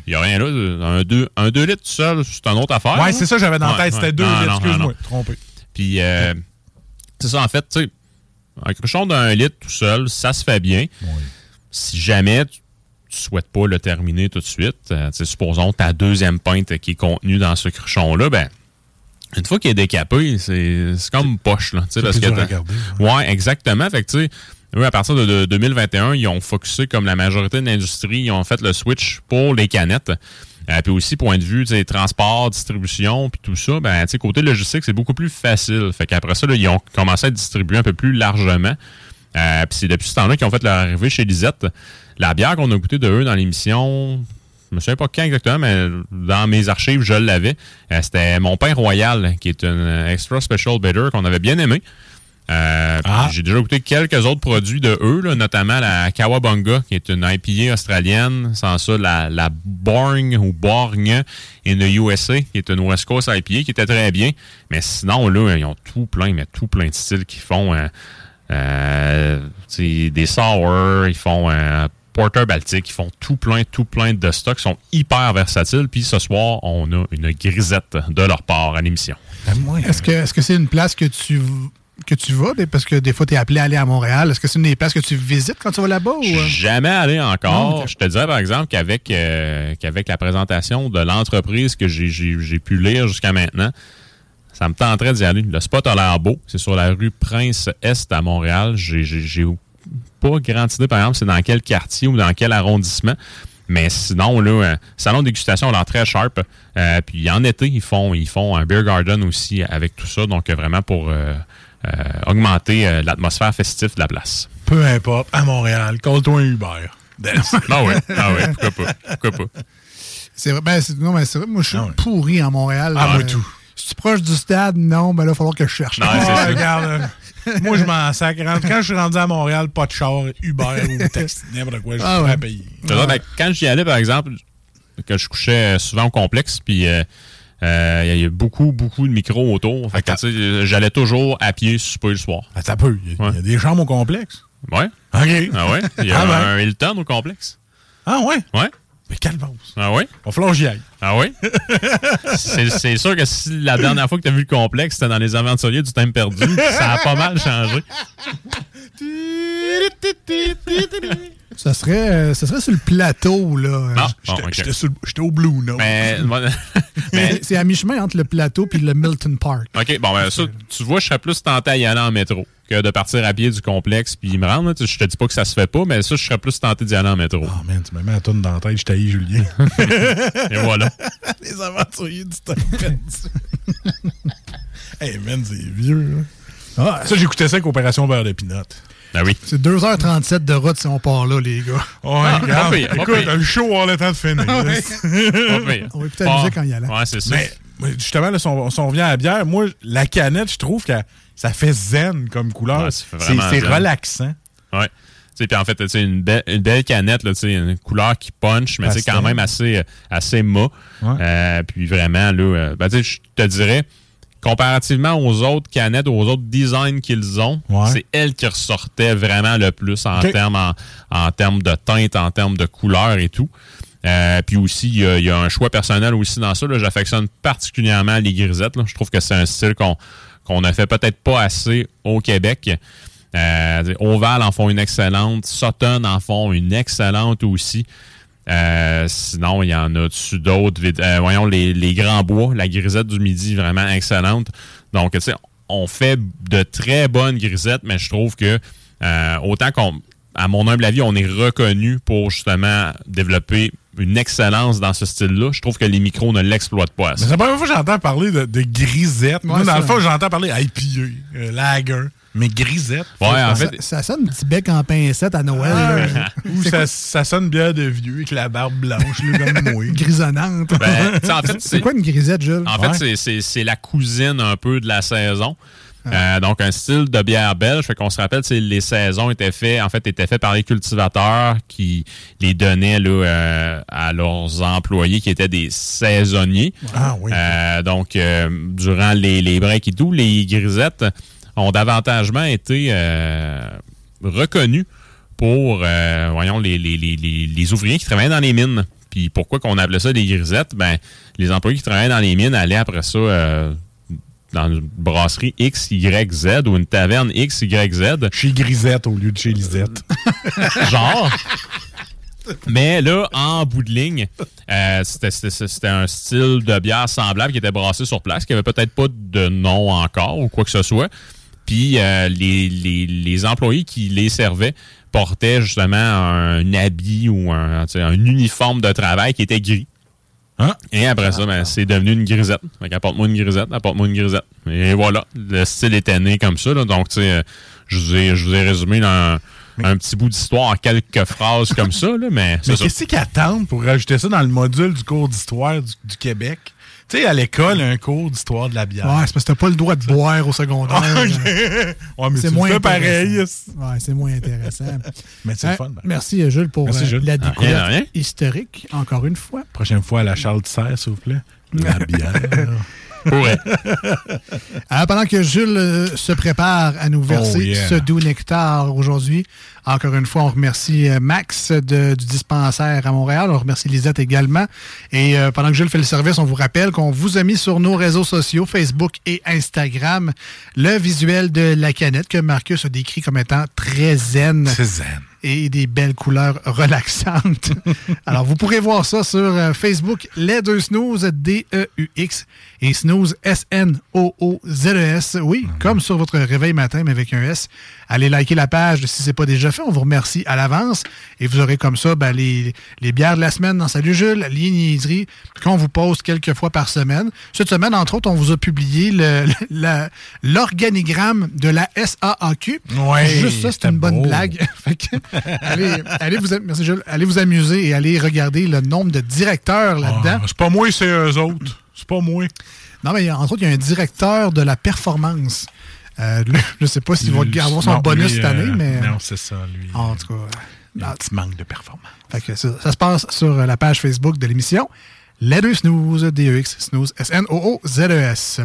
y a, rien là. Un 2 un deux litres tout seul, c'est une autre affaire. Ouais, c'est ça, j'avais dans la Ouais, tête. C'était deux Non, litres. non, non, Excuse-moi, non. trompé. Puis, euh, c'est ça, en fait, tu sais, un cruchon d'un litre tout seul, ça se fait bien. Si jamais tu, tu souhaites pas le terminer tout de suite, euh, supposons ta deuxième pinte qui est contenue dans ce cruchon-là, ben, une fois qu'il est décapé, c'est c'est comme poche, là. tu sais, C'est parce que Ouais, exactement. Fait que, tu sais, eux, à partir de, de 2021, ils ont focusé comme la majorité de l'industrie, ils ont fait le switch pour les canettes. Euh, puis aussi, point de vue, tu sais, transport, distribution, puis tout ça, ben, tu sais, côté logistique, c'est beaucoup plus facile. Fait qu'après ça, là, ils ont commencé à distribuer un peu plus largement. Euh, puis c'est depuis ce temps-là qu'ils ont fait leur arrivée chez Lisette. La bière qu'on a goûtée de eux dans l'émission, je me souviens pas quand exactement, mais dans mes archives, je l'avais. Euh, C'était Mon Pain Royal, qui est une extra special bitter qu'on avait bien aimé. Euh, puis J'ai déjà goûté quelques autres produits de eux, là, notamment la Kawabunga, qui est une IPA australienne. Sans ça, la, la Borg ou Borgne in the USA, qui est une West Coast IPA, qui était très bien. Mais sinon, là, ils ont tout plein, mais tout plein de styles qu'ils font. euh, euh, des sour, ils font un porter baltique, ils font tout plein, tout plein de stocks, ils sont hyper versatiles. Puis ce soir, on a une grisette de leur part à l'émission. Est-ce que est-ce que c'est une place que tu que tu vas parce que des fois tu es appelé à aller à Montréal? Est-ce que c'est une des places que tu visites quand tu vas là-bas ou euh? Jamais allé encore. Non. Je te dirais par exemple qu'avec euh, qu'avec la présentation de l'entreprise que j'ai- j'ai j'ai pu lire jusqu'à maintenant, ça me tenterait d'y aller. Le spot a l'air beau. C'est sur la rue Prince-Est à Montréal. J'ai- J'ai j'ai pas grande idée, par exemple, c'est dans quel quartier ou dans quel arrondissement. Mais sinon, là, euh, salon de dégustation l'air très sharp. Euh, puis en été, ils font, ils font un beer garden aussi avec tout ça. Donc, euh, vraiment pour euh, euh, augmenter euh, l'atmosphère festive de la place. Peu importe, à Montréal, call-toi un Uber. Ah oui, ah oui, pourquoi pas. Pourquoi pas. c'est vrai ben, c'est- non mais c'est vrai moi je suis pourri en Montréal Ah, moi, tout. si tu es proche du stade non ben là il va falloir que je cherche Ah, regarde, moi, je m'en sacre. Quand je suis rendu à Montréal, pas de char, Uber ou taxi, n'importe quoi, je suis Ah prêt ouais. à payer. Ben, quand j'y allais, par exemple, que je couchais souvent au complexe, puis euh, euh, il y a beaucoup, beaucoup de micros autour. Fait que, j'allais toujours à pied souper le soir. Ah, ça peut. Il y, a- il y a des chambres au complexe? Ouais. OK. Ah ouais? Il y a Ah ben. un Hilton au complexe? Ah ouais? Ouais. Mais. Ah ouais? Va falloir j'y aille. Ah oui? c'est sûr que si la dernière fois que tu as vu le complexe, c'était dans les aventuriers du temps perdu, ça a pas mal changé. ça serait euh, ça serait sur le plateau là Non. J'étais- au Blue Note Mais, mais- c'est à mi-chemin entre le plateau puis le Milton Park OK, bon, ben ça, tu vois, je serais plus tenté à y aller en métro que de partir à pied du complexe puis me rendre. Je te dis pas que ça se fait pas, mais ça, je serais plus tenté d'y aller en métro. Oh man, tu me mets la tourne dans la tête, je taillis Julien. Et voilà. Les aventuriers du temps hey man, c'est vieux. là. Ah, ça, j'écoutais ça avec Opération Beurre de Pinot. Ben oui. c'est 2h37 de route si on part là les gars Ouais, Ah, regarde. pas pire, pas Écoute, pire. le show, on a le temps de finir. Ah ouais. On va écouter la musique en y allant. Ouais, c'est ça. Mais justement, là, si, on, si on revient à la bière, moi, la canette, je trouve que ça fait zen comme couleur. Ouais, c'est c'est relaxant. Ouais. Tu sais, puis en fait, tu sais, une, belle- une belle canette, là, une couleur qui punch, mais tu sais, Pastel. quand même assez, assez mat. Ouais. Euh, puis vraiment, là, euh, ben, tu sais, je te dirais, comparativement aux autres canettes, aux autres designs qu'ils ont, Ouais. c'est elle qui ressortait vraiment le plus en termes en, en termes de teinte, en termes de couleur et tout. Euh, puis aussi, il y, y a un choix personnel aussi dans ça. J'affectionne particulièrement les grisettes. là. Je trouve que c'est un style qu'on qu'on a fait peut-être pas assez au Québec. Euh, Oval en font une excellente. Sutton en font une excellente aussi. Euh, sinon, il y en a dessus d'autres. Euh, voyons, les, les Grands Bois, la grisette du midi, vraiment excellente. Donc, tu sais, on fait de très bonnes grisettes, mais je trouve que euh, autant qu'on, à mon humble avis, on est reconnu pour justement développer une excellence dans ce style-là. Je trouve que les micros ne l'exploitent pas Mais assez. c'est la première fois que j'entends parler de, de grisette. Moi, Ouais, dans ça. le fond, j'entends parler IPA, euh, lager, mais grisette. Ouais, en ça, fait, ça sonne un petit bec en pincette à Noël Ah. Ou ça, ça sonne bien de vieux avec la barbe blanche, comme moi. grisonnante Ben, en fait, c'est quoi une grisette Jules? En fait, Ouais. c'est- c'est- c'est la cousine un peu de la saison. Euh, donc, un style de bière belge. Fait qu'on se rappelle, c'est les saisons étaient faites, en fait, étaient faites par les cultivateurs qui les donnaient là, euh, à leurs employés qui étaient des saisonniers. Ah oui. Euh, donc, durant les, les breaks et tout, les grisettes ont davantagement été euh, reconnus pour, euh, voyons, les, les, les, les, ouvriers qui travaillaient dans les mines. Puis pourquoi qu'on appelait ça des grisettes? Ben, les employés qui travaillaient dans les mines allaient après ça euh, dans une brasserie X, Y, Z ou une taverne X, Y, Z. Chez Grisette au lieu de chez Lisette. Genre. Mais là, en bout de ligne, euh, c'était- c'était c'était un style de bière semblable qui était brassé sur place, qui avait peut-être pas de nom encore ou quoi que ce soit. Puis euh, les, les- les employés qui les servaient portaient justement un habit ou un, uniforme de travail qui était gris. Et après ça, ben, c'est devenu une grisette. Fait qu'apporte-moi une grisette, apporte-moi une grisette. Et voilà, le style était né comme ça. là. Donc, tu sais, je vous ai, je vous ai résumé dans un, un petit bout d'histoire en quelques phrases comme ça, là, mais qu'est-ce qu'ils attendent pour rajouter ça dans le module du cours d'histoire du, du Québec? Tu sais, à l'école, un cours d'histoire de la bière. Ouais, c'est parce que t'as pas le droit de boire au secondaire. Ouais, mais c'est moins le fais pareil. Ouais, c'est moins intéressant. Mais c'est Hein, fun, ben. Merci, Jules, pour Merci, euh, la Ah, découverte rien, rien. historique, encore une fois. Prochaine fois, à la Charles Serre, s'il vous plaît. La bière. Alors, pendant que Jules euh, se prépare à nous verser Oh, yeah. ce doux nectar aujourd'hui, encore une fois, on remercie euh, Max de- du dispensaire à Montréal. On remercie Lisette également. Et euh, pendant que Jules fait le service, on vous rappelle qu'on vous a mis sur nos réseaux sociaux, Facebook et Instagram, le visuel de la canette que Marcus a décrit comme étant très zen. Très zen. Et des belles couleurs relaxantes. Alors, vous pourrez voir ça sur Facebook, les deux snooze, D-E-U-X, et snooze, S-N-O-O-Z-E-S. E Oui, comme sur votre réveil matin, mais avec un S. Allez liker la page si ce n'est pas déjà fait. On vous remercie à l'avance. Et vous aurez comme ça ben, les, les bières de la semaine dans Salut Jules, les niaiseries qu'on vous pose quelques fois par semaine. Cette semaine, entre autres, on vous a publié l'organigramme de la SAAQ. Ouais, Juste ça, c'est une bonne blague. Allez, allez, vous, merci Jules. allez vous amuser et allez regarder le nombre de directeurs là-dedans. Ah, c'est pas moi, c'est eux autres. C'est pas moi. Non, mais entre autres, il y a un directeur de la performance. Euh, lui, je ne sais pas s'il va avoir son non, bonus lui, cette année, euh, mais. Non, c'est ça, lui. En tout cas. Il a un petit manque de performance. Fait que ça, ça se passe sur la page Facebook de l'émission. Les deux snooze, D-E-X, snooze, S-N-O-O-Z-E-S. E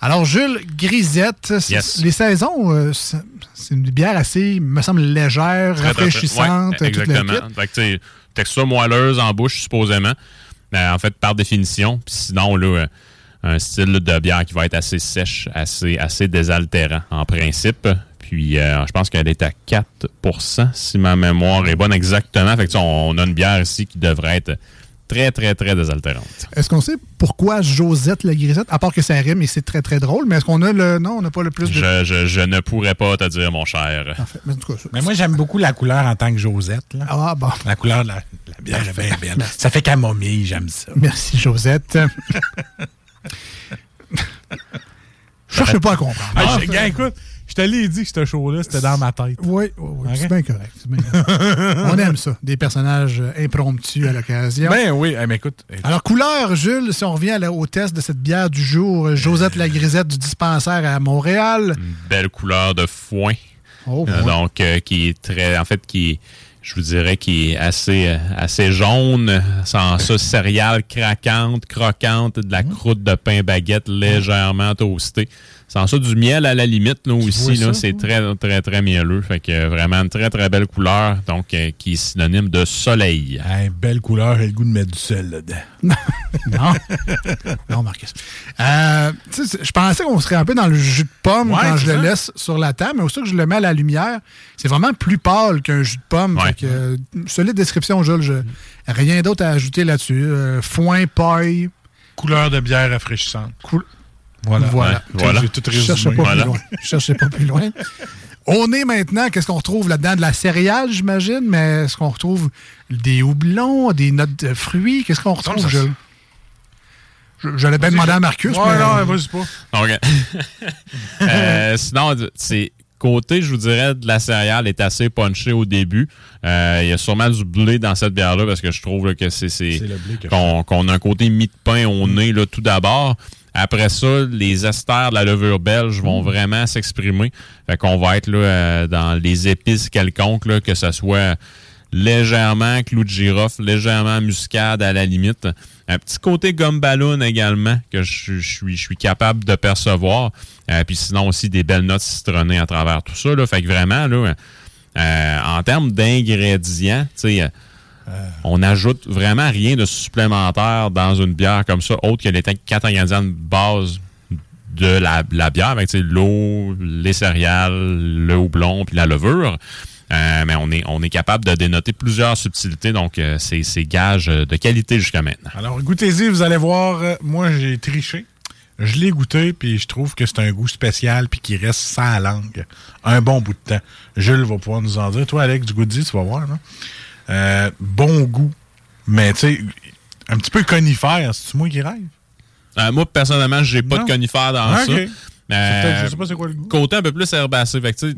Alors, Jules, Grisette, Yes. les saisons, euh, c'est une bière assez, me semble, légère, rafraîchissante. ouais, exactement. Fait que, tu sais, texture moelleuse en bouche, supposément. Euh, en fait, par définition. Puis sinon, là, euh, un style de bière qui va être assez sèche, assez, assez désaltérant, en principe. Puis, euh, je pense qu'elle est à 4% si ma mémoire est bonne exactement. Fait que, on a une bière ici qui devrait être très, très, très désaltérante. Est-ce qu'on sait pourquoi Josette la grisette, à part que ça rime et c'est très très drôle, mais est-ce qu'on a le. Non, on n'a pas le plus de. Je, je- je ne pourrais pas te dire, mon cher. Mais en tout cas, ça- Mais moi, j'aime beaucoup la couleur en tant que Josette. Là. Ah, bon. La couleur de la, la bière est bien belle. Ça fait camomille, j'aime ça. Merci, Josette. Je cherchais pas à comprendre. Ah, je- gars, écoute, je te l'ai dit que ce show-là, c'était dans ma tête. Oui, oui, oui, Ok. c'est bien correct. c'est bien correct. On aime ça, des personnages impromptus à l'occasion. Ben oui, eh, mais écoute. eh, Alors, couleur, Jules, si on revient à la- au test de cette bière du jour, Josette la grisette du dispensaire à Montréal. belle couleur de foin. Oh, Euh, donc, euh, qui est très. En fait, qui est. Je vous dirais qui est assez, euh, assez jaune, sans ça, céréales craquantes, croquantes, de la Mmh. croûte de pain baguette légèrement toastée. Sans ça, du miel à la limite, là, aussi, là, c'est très, très, très mielleux. Fait que euh, vraiment une très, très belle couleur, donc euh, qui est synonyme de soleil. eh, belle couleur et le goût de mettre du sel là-dedans. Non. non, Marcus. Euh, je pensais qu'on serait un peu dans le jus de pomme Ouais, quand je le laisse sur la table, mais aussitôt que je le mets à la lumière, c'est vraiment plus pâle qu'un jus de pomme. Ouais. Fait que, euh, solide description, Jules. Je- rien d'autre à ajouter là-dessus. Euh, foin, paille. Couleur de bière rafraîchissante. Cool. Voilà. Voilà. Ouais, voilà. J'ai tout résumé. pas Voilà. plus loin. Je cherchais pas plus loin. On est maintenant, qu'est-ce qu'on retrouve là-dedans? De la céréale, j'imagine, mais est-ce qu'on retrouve des houblons, des notes de fruits? Qu'est-ce qu'on retrouve? Je- J'allais bien demander à Marcus, Ouais, mais... non, vas-y pas. Donc, euh, sinon, c'est côté, je vous dirais, de la céréale est assez punché au début. Euh, Il y a sûrement du blé dans cette bière-là parce que je trouve là, que c'est qu'on a un côté mi de pain au nez là, tout d'abord. Après ça, les esters de la levure belge vont vraiment s'exprimer. Fait qu'on va être là, euh, dans les épices quelconques, là, que ce soit légèrement clou de girofle, légèrement muscade à la limite. Un petit côté gomme ballon également que je, je suis, je suis capable de percevoir. Euh, puis sinon aussi des belles notes citronnées à travers tout ça. Là. Fait que vraiment, là, euh, en termes d'ingrédients, tu sais, euh, on n'ajoute vraiment rien de supplémentaire dans une bière comme ça, autre que les quatre ingrédients de base de la, bière, avec l'eau, les céréales, le houblon, puis la levure. Euh, mais on est, capable de dénoter plusieurs subtilités, donc euh, c'est gage de qualité jusqu'à maintenant. Alors, goûtez-y, vous allez voir. euh, moi, j'ai triché. Je l'ai goûté, puis je trouve que c'est un goût spécial, puis qui reste sans langue. Un bon bout de temps. Jules va pouvoir nous en dire. Toi, Alex, du goût-y, tu vas voir. Euh, bon goût. Mais, tu sais, un petit peu conifère. C'est-tu moi qui rêve? Euh, moi, personnellement, j'ai pas de conifère dans Ah, ça. Euh, je sais pas c'est quoi le goût. Côté un peu plus herbacé. Fait que, tu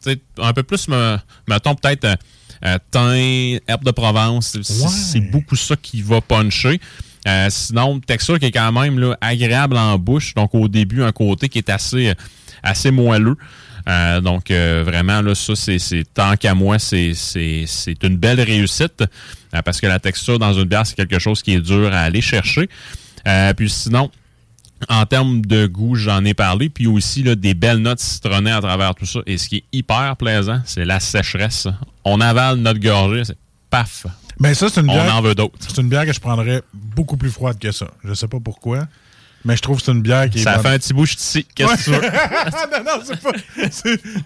sais, Hmm. un peu plus, me, mettons, peut-être euh, thym, herbe de Provence. C'est- C'est Ouais. c'est beaucoup ça qui va puncher. Euh, sinon, texture qui est quand même là, agréable en bouche. Donc, au début, un côté qui est assez, assez moelleux. Euh, donc, euh, vraiment, là, ça, c'est tant qu'à moi, c'est une belle réussite euh, parce que la texture dans une bière, c'est quelque chose qui est dur à aller chercher. Puis sinon, en termes de goût, j'en ai parlé. Puis aussi, là, des belles notes citronnées à travers tout ça. Et ce qui est hyper plaisant, c'est la sécheresse. On avale notre gorgée, c'est paf. Mais ça, c'est une On bière. en veut d'autres. C'est une bière que je prendrais beaucoup plus froide que ça. Je sais pas pourquoi. Mais je trouve que c'est une bière qui est. Ça bonne. fait un petit bouche ici. Qu'est-ce que tu veux? non, non, c'est pas.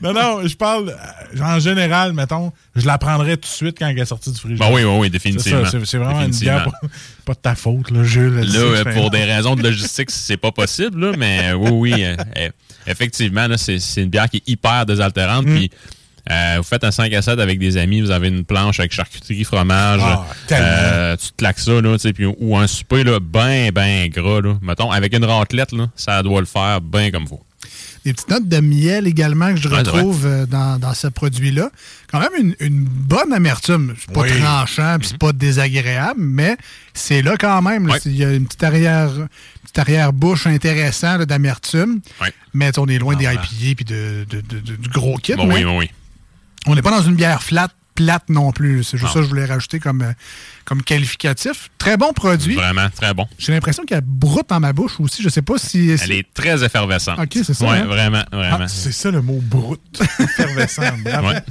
Non, non, je parle. euh, En général, mettons, je la prendrais tout de suite quand elle est sortie du frigidaire. Ben oui, oui, définitivement. C'est vraiment une bière. Pas, pas de ta faute, là, Jules. Là, euh, je pour des raisons de logistique, c'est pas possible, là, mais euh, oui, oui, euh, euh, effectivement, c'est une bière qui est hyper désaltérante. Mm. Puis, euh, vous faites un 5 à 7 avec des amis, vous avez une planche avec charcuterie, fromage, Ah, euh, tu te claques ça, là, puis- ou un souper là, ben, ben gras, là. mettons, avec une raclette, là, ça doit le faire bien comme faut. Des petites notes de miel également que je Ouais, retrouve euh, dans, dans ce produit-là. Quand même une, une bonne amertume. C'est pas Oui. tranchant, puis c'est pas désagréable, mais c'est là quand même. Il y a une petite arrière, arrière-bouche intéressante là, d'amertume. Ouais. Mais on est loin des Ah, IPA puis de, de- de- de- du gros kit. Bon, mais oui, oui, oui. On n'est pas dans une bière flat, plate non plus. C'est juste Non. ça que je voulais rajouter comme, euh, comme qualificatif. Très bon produit. Vraiment, très bon. J'ai l'impression qu'elle broute dans ma bouche aussi. Je sais pas si. Elle est très effervescente. Ok, c'est ça, Ouais, hein? vraiment, vraiment. Ah, c'est ça le mot brut. Effervescent. Ouais.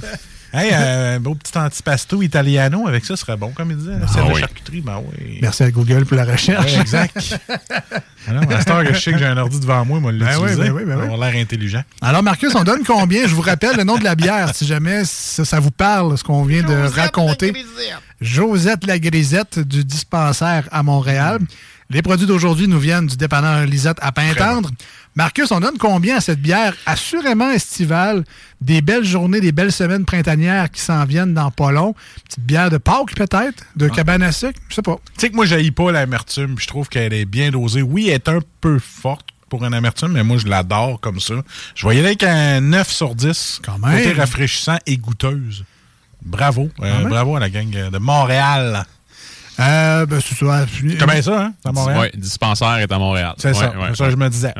Hey, euh, un beau petit antipasto italiano avec ça serait bon, comme il disait. C'est Ah de charcuterie, ben oui. Merci à Google pour la recherche. Ouais, exact. Alors, à cette heure que je sais que j'ai un ordi devant moi, moi, Ben oui, ben oui, ben oui. l'air intelligent. Alors, Marcus, on donne combien? Je vous rappelle le nom de la bière, si jamais ça, ça vous parle, ce qu'on vient de raconter. Josette la Grisette du dispensaire à Montréal. Les produits d'aujourd'hui nous viennent du dépanneur Lisette à Pintendre. Marcus, on donne combien à cette bière assurément estivale? Des belles journées, des belles semaines printanières qui s'en viennent dans pas long? Petite bière de Pâques, peut-être? De cabane à sucre? Je sais pas. Tu sais que moi, je pas l'amertume. puis Je trouve qu'elle est bien dosée. Oui, elle est un peu forte pour une amertume, mais moi, je l'adore comme ça. Je voyais avec un 9 sur 10. Quand même. Côté rafraîchissant et goûteuse. Bravo. Euh, bravo à la gang de Montréal. Euh, ben, c'est ça. Comment ça, hein? C'est à Montréal? Ouais, dispensaire est à Montréal. C'est ça. Ouais, ouais. C'est ça que je me disais.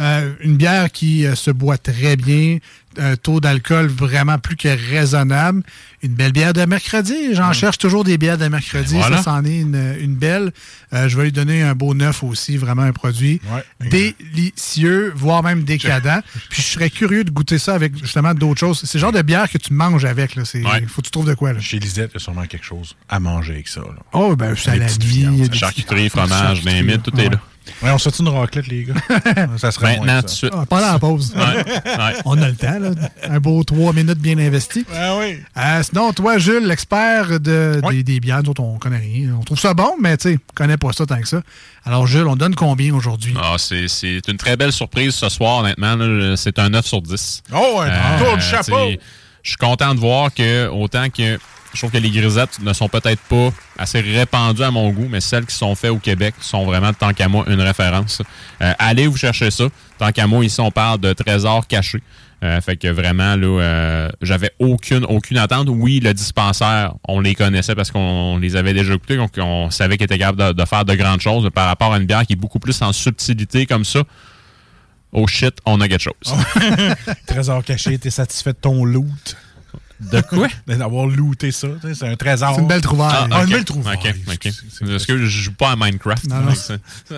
Euh, une bière qui euh, se boit très bien, un taux d'alcool vraiment plus que raisonnable. Une belle bière de mercredi. J'en cherche toujours des bières de mercredi. Ben voilà. Ça, c'en est une, une belle. Euh, je vais lui donner un beau neuf aussi, vraiment un produit Ouais. délicieux, voire même décadent. Puis je serais curieux de goûter ça avec justement d'autres choses. C'est le genre de bière que tu manges avec. Là. C'est, Ouais. Faut que tu trouves de quoi. Là. Chez Lisette, il y a sûrement quelque chose à manger avec ça. Là. Oh, ben, ça la vie. Charcuterie, fromage, limite, tout est là. Ouais, on fait une raclette, les gars? ça serait Maintenant, tout de suite. Ah, pendant la pause. Ouais, ouais. On a le temps, là. Un beau trois minutes bien investi. Ah oui. Euh, sinon, toi, Jules, l'expert de, Oui. des, des bières, dont on connaît rien. On trouve ça bon, mais tu sais, on connaît pas ça tant que ça. Alors, Jules, on donne combien aujourd'hui? Ah, c'est c'est une très belle surprise ce soir, honnêtement. là. C'est un 9 sur 10. Oh, un Euh, tour de chapeau! Je suis content de voir que, autant que je trouve que les grisettes ne sont peut-être pas assez répandues à mon goût, mais celles qui sont faites au Québec sont vraiment, tant qu'à moi, une référence. Euh, allez vous chercher ça. Tant qu'à moi, ici, on parle de trésors cachés. Euh, fait que vraiment, là, euh, j'avais aucune, aucune attente. Oui, le dispensaire, on les connaissait parce qu'on les avait déjà écoutés, donc on savait qu'ils étaient capables de, de faire de grandes choses par rapport à une bière qui est beaucoup plus en subtilité comme ça. Oh shit, on a quelque chose. Trésor caché, t'es satisfait de ton loot? De quoi? D'avoir looté ça. C'est un trésor. C'est une belle trouvaille. Ah, ok. une belle trouvaille. Ok, ok. Est-ce que je joue pas à Minecraft? Non, non. C'est-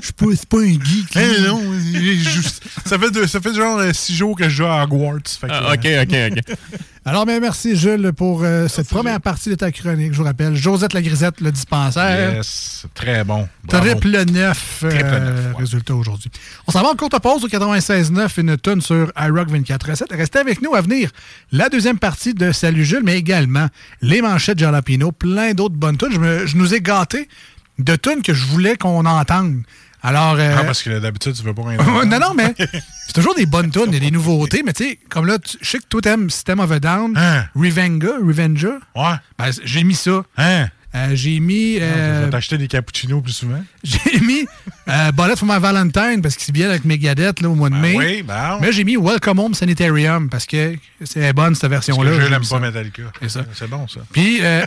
Je suis pas, pas un geek. là. Eh non, ça, fait de- ça fait genre euh, six jours que je joue à Hogwarts. fait que, Ah, ok, ok, ok. Alors, bien, merci, Jules, pour euh, cette première partie de ta chronique. Je vous rappelle, Josette la Grisette, le dispensaire. Yes, très bon. Bravo. Triple 9, Triple neuf, ouais. résultat aujourd'hui. On s'en va en courte pause au 96.9, une tonne sur iRock 24 Restez avec nous à venir la deuxième partie de Salut Jules, mais également les manchettes Jalapino, plein d'autres bonnes tunes. Je, me- je nous ai gâtés de tunes que je voulais qu'on entende. Alors, euh, Ah, parce que d'habitude, tu veux pas rien non, non, mais c'est toujours des bonnes tunes, il y a des nouveautés, mais tu sais, comme là, je sais que toi t'aimes System of a Down, Revenga, Revenger. Ouais. Ben, j'ai mis ça. Hein? Euh, j'ai mis. Euh, vais t'acheter des cappuccinos plus souvent. j'ai mis euh, Bullet for my Valentine parce qu'il se bien avec Megadeth là, au mois de mai. oui, ben. Mais j'ai mis Welcome Home Sanitarium parce que c'est bonne cette version-là. je l'aime pas. Metallica. C'est bon, ça. Puis, euh,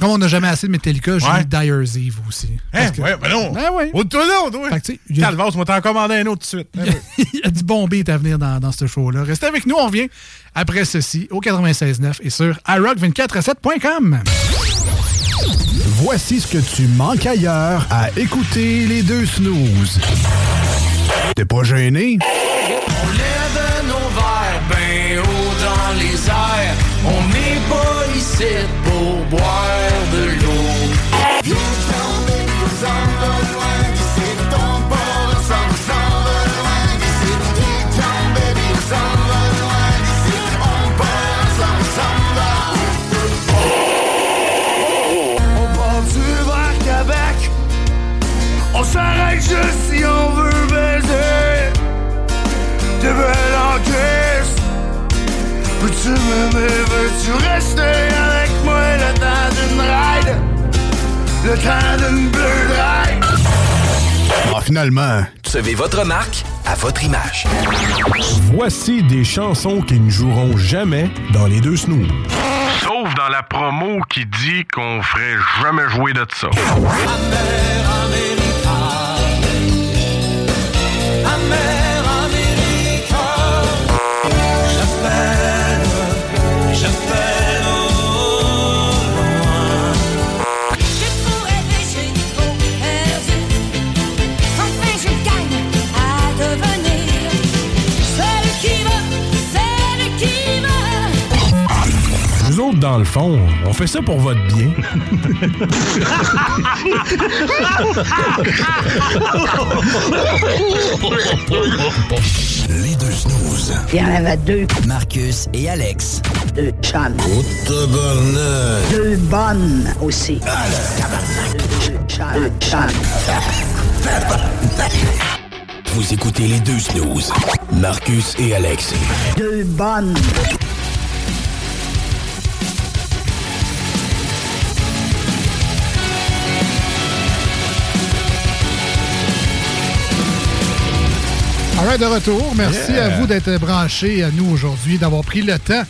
comme on n'a jamais assez de Metallica, j'ai Ouais. mis Dyer's Eve aussi. Hein? Que- Ouais, ben non. Ben oui. Au toi non, toi. Fait que, tu sais, il y a- Calvaire, tu m'as t'en commandé un autre tout de suite. Oui. il y a du bon beat à venir dans, dans ce show-là. Restez avec nous, on revient après ceci au 96.9 et sur iRock247.com. Voici ce que tu manques ailleurs à écouter les deux snooze. T'es pas gêné? On lève nos verres bien haut dans les airs. On n'est pas ici pour boire crise Peux-tu m'aimer, veux-tu Le temps d'une bleue ride Ah, finalement. Recevez votre marque à votre image. Voici des chansons qui ne joueront jamais dans les deux snooze. Sauf dans la promo qui dit qu'on ferait jamais jouer de ça. Dans le fond, on fait ça pour votre bien. Les deux snooze. Il y en avait deux. Marcus et Alex. Deux chums. Deux bonnes aussi. Deux chums. Deux chums. Vous écoutez les deux snooze. Marcus et Alex. Deux bonnes. De retour. Merci Yeah. à vous d'être branchés à nous aujourd'hui, d'avoir pris le temps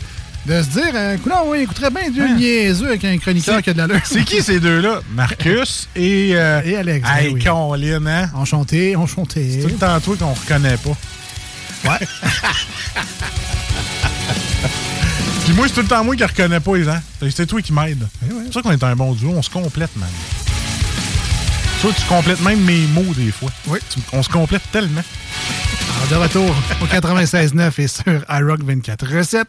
de se dire, euh, oui, écouterait bien Dieu niaiseux avec un chroniqueur qui a de l'allure. C'est qui ces deux-là? Marcus et... euh, Et Alex. Hey, ben oui. Colin, hein? Enchanté, enchanté. C'est tout le temps toi qu'on reconnaît pas. Ouais. Puis moi, c'est tout le temps moi qui reconnais pas les gens. C'est toi qui m'aide. Eh C'est pour ça qu'on est un bon duo. On se complète, man. Toi, tu complètes même mes mots des fois. Oui. Tu- on se complète tellement. De retour au 96.9 et sur iRock 24 Recettes.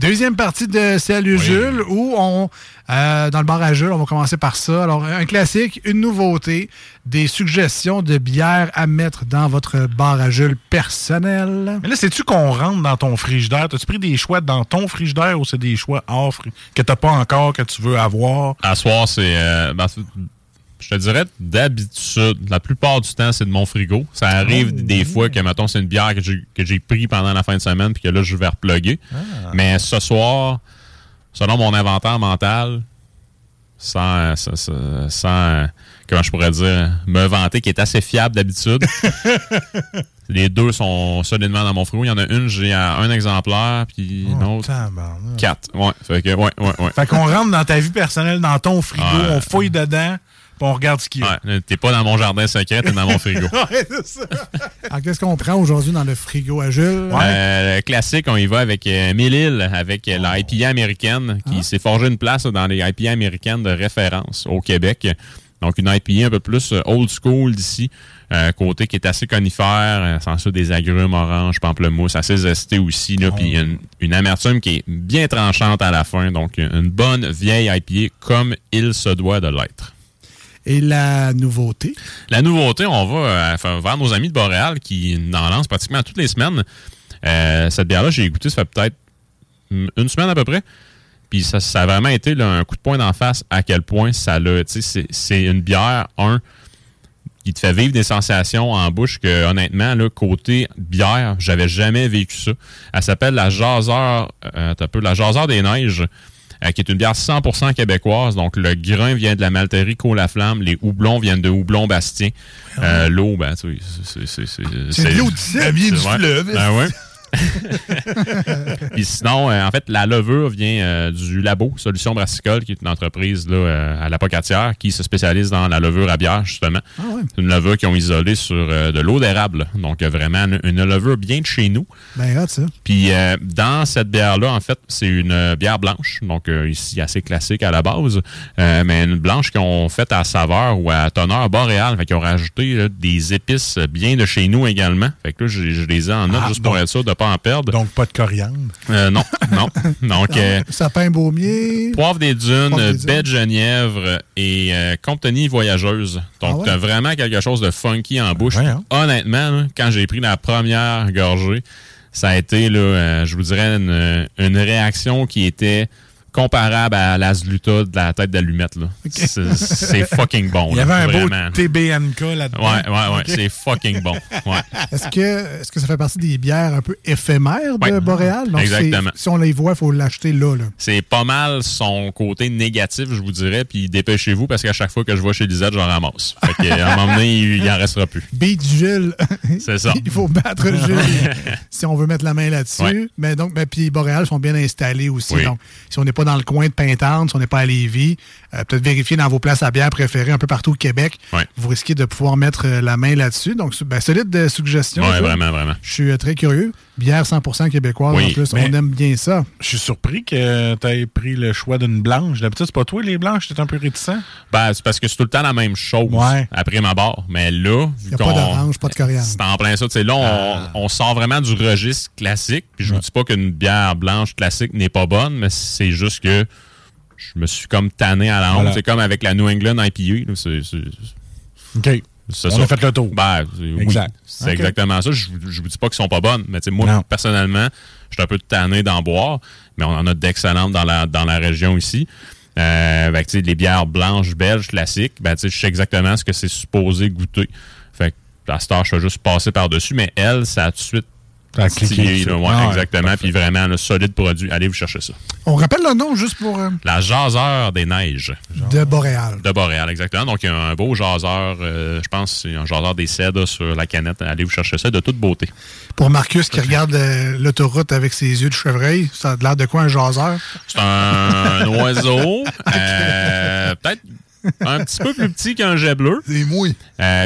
Deuxième partie de Salut Jules, où on, euh, dans le bar à Jules, on va commencer par ça. Alors, un classique, une nouveauté, des suggestions de bières à mettre dans votre bar à Jules personnel. Mais là, sais-tu qu'on rentre dans ton frigidaire? T'as-tu pris des choix dans ton frigidaire ou c'est des choix hors que t'as pas encore, que tu veux avoir? À soir, c'est. euh, ben, c'est- je te dirais, d'habitude, la plupart du temps, c'est de mon frigo. Ça arrive Oh. des fois que, mettons, c'est une bière que j'ai, pris pendant la fin de semaine puis que là, je vais reploguer. Ah. Mais ce soir, selon mon inventaire mental, sans, sans, comment je pourrais dire, me vanter, qui est assez fiable d'habitude. Les deux sont solidement dans mon frigo. Il y en a une, j'ai un exemplaire, puis une autre, quatre. Ouais, fait que, ouais, ouais, ouais. Fait qu'on rentre dans ta vie personnelle, dans ton frigo, on fouille dedans, on regarde ce qu'il y a. Ouais, t'es pas dans mon jardin secret, t'es dans mon frigo. Ouais, c'est ça. Alors, qu'est-ce qu'on prend aujourd'hui dans le frigo à Jules? Euh, le classique, on y va avec euh, Mille-Îles, avec euh, la IPA américaine, qui s'est forgé une place dans les IPA américaines de référence au Québec. Donc, une IPA un peu plus euh, old school d'ici. euh, côté qui est assez conifère, euh, sans ça des agrumes orange, pamplemousse, assez zesté aussi. Là, Puis une, une amertume qui est bien tranchante à la fin. Donc, une bonne vieille IPA comme il se doit de l'être. Et la nouveauté? La nouveauté, on va euh, vers nos amis de Boréal qui en lancent pratiquement toutes les semaines. Euh, cette bière-là, j'ai goûté, ça fait peut-être une semaine à peu près. Puis ça, ça a vraiment été un coup de poing d'en face à quel point ça l'a. C'est une bière, un, qui te fait vivre des sensations en bouche que, honnêtement, là, côté bière, j'avais jamais vécu ça. Elle s'appelle la Jaseur, t'as peu, la Jaseur des Neiges, qui est une bière 100% québécoise. Donc, le grain vient de la malterie Côte-la-Flamme, les houblons viennent de Houblon Bastien. Euh, L'eau, ben, tu sais, c'est- c'est- de l'eau Elle vient du fleuve. Ben ouais. Puis sinon, euh, en fait, la levure vient euh, du Labo Solutions Brassicole, qui est une entreprise là, euh, à la Pocatière qui se spécialise dans la levure à bière, justement. Ah ouais. C'est une levure qu'ils ont isolée sur de l'eau d'érable. Donc, vraiment, une, une levure bien de chez nous. Ben, hot, ça. Puis dans cette bière-là, en fait, c'est une bière blanche, donc ici assez classique à la base, mais une blanche qu'ils ont faite à saveur ou à teneur boréale, fait qu'ils ont rajouté là, des épices bien de chez nous également. Fait que là, je, je les ai en note Ah, juste pour être sûr de pas en perdre. Donc, pas de coriandre. Euh, non, non. Donc, euh, Sapin baumier. Poivre des dunes, baie de genièvre et euh, compagnie voyageuse. Donc, Ah ouais? t'as vraiment quelque chose de funky en bouche. Honnêtement, là, quand j'ai pris la première gorgée, ça a été, là, euh, je vous dirais, une, une réaction qui était comparable à la Zluta de la tête d'allumette. là. C'est c'est fucking bon. Il y là, avait un beau vraiment. TBNK là-dedans. Ouais, ouais, ouais. C'est fucking bon. Ouais. Est-ce que, est que ça fait partie des bières un peu éphémères de Ouais. Boréal? Donc, Exactement. Si on les voit, il faut l'acheter là, là. C'est pas mal son côté négatif, je vous dirais. Puis dépêchez-vous parce qu'à chaque fois que je vais chez Lisette, j'en ramasse. Fait qu'à un moment donné, il, il en restera plus. Beat Jules. C'est ça. il faut battre Jules si on veut mettre la main là-dessus. Ouais. Mais donc, ben, puis Boréal sont bien installés aussi. Oui. Donc, si on n'est pas dans le coin de Pintante, si on n'est pas à Lévis, euh, peut-être vérifier dans vos places à bière préférées un peu partout au Québec. Ouais. Vous risquez de pouvoir mettre euh, la main là-dessus. Donc, ben, solide de suggestion. Ouais, Jules. vraiment, vraiment. Je suis euh, très curieux. Bière 100% québécoise Oui, en plus. On aime bien ça. Je suis surpris que tu aies pris le choix d'une blanche. D'habitude, c'est pas toi, les blanches, t'es un peu réticent? Ben, c'est parce que c'est tout le temps la même chose après ma barre. Mais là, vu n'y a pas d'orange, pas de coriandre. c'est en plein ça. Tu sais, là, on, on sort vraiment du registre classique. Puis je vous dis pas qu'une bière blanche classique n'est pas bonne, mais c'est juste que je me suis comme tanné à la honte. Voilà. C'est comme avec la New England IPA. là. OK. On ça. a fait le tour. Ben, oui, Exact. c'est exactement ça. Je, je vous dis pas qu'elles sont pas bonnes, mais moi, personnellement, je suis un peu tanné d'en boire, mais on en a d'excellentes dans la, dans la région ici. Euh, sais, les bières blanches belges classiques, ben, je sais exactement ce que c'est supposé goûter. Fait que, à cette heure, je vais juste passer par-dessus, mais elle, ça a tout de suite Là, ouais, Ah ouais, exactement. Puis vraiment, un solide produit. Allez vous chercher ça. On rappelle le nom juste pour euh, La jaseur des neiges. de Boréal. De Boréal, exactement. Donc, il y a un beau jaseur, euh, je pense, c'est un jaseur des cèdres sur la canette. Allez vous chercher ça de toute beauté. Pour Marcus qui regarde euh, l'autoroute avec ses yeux de chevreuil, ça a l'air de quoi un jaseur? C'est un oiseau, euh, peut-être un petit peu plus petit qu'un jet bleu. C'est mouille.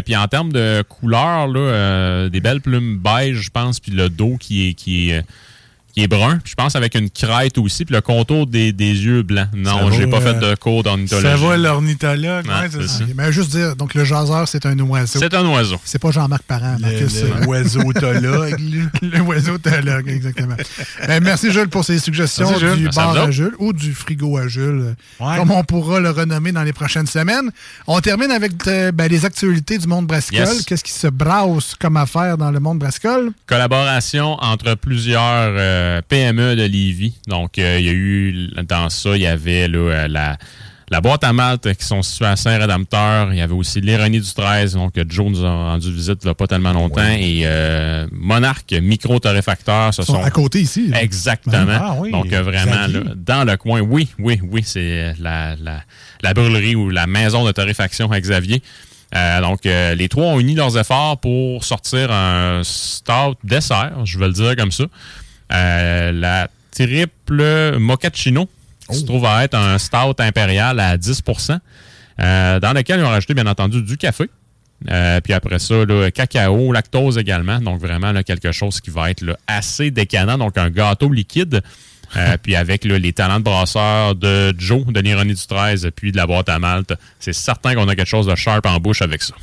puis en termes de couleur, là, euh, des belles plumes beige, je pense, puis le dos qui est, qui est, qui est brun. Puis je pense avec une crête aussi, puis le contour des, des yeux blancs. Non, j'ai pas euh, fait de cours d'ornithologie. Ça va, l'ornithologue. Ouais, ouais, c'est c'est ça. ça. Ok, Mais juste dire, donc le jaseur, c'est un oiseau. C'est un oiseau. C'est pas Jean-Marc Parent, Marcus. le euh, oiseautologue, le oiseautologue, exactement. Ben, merci Jules pour ces suggestions Merci, Jules. du bar à. Jules ou du frigo à Jules, Ouais. comme on pourra le renommer dans les prochaines semaines. On termine avec euh, ben, les actualités du monde brassicole. Yes. Qu'est-ce qui se brasse comme affaire dans le monde brassicole? collaboration entre plusieurs euh, PME de Lévis. Donc, euh, il y a eu, dans ça, il y avait là, euh, la, la boîte à malte qui sont situées à Saint-Rédempteur. Il y avait aussi l'Ironie du 13, donc euh, Joe nous a rendu visite a pas tellement longtemps. Et euh, Monarque Micro-Torréfacteur, ce Ils sont sont... à côté ici. là. Exactement. Ah oui, Donc, euh, vraiment, là, dans le coin, oui, oui, oui, c'est la, la, la brûlerie ou la maison de torréfaction à Xavier. Euh, donc, euh, les trois ont uni leurs efforts pour sortir un stout dessert, je vais le dire comme ça. Euh, la triple mochaccino, qui se trouve à être un stout impérial à 10% euh, dans lequel ils ont rajouté, bien entendu, du café. Euh, puis après ça, là, cacao, lactose également. Donc vraiment là, quelque chose qui va être là, assez décanant. Donc un gâteau liquide. Euh, puis avec là, les talents de brasseur de Joe, de l'ironie du 13, puis de la boîte à malte, c'est certain qu'on a quelque chose de sharp en bouche avec ça.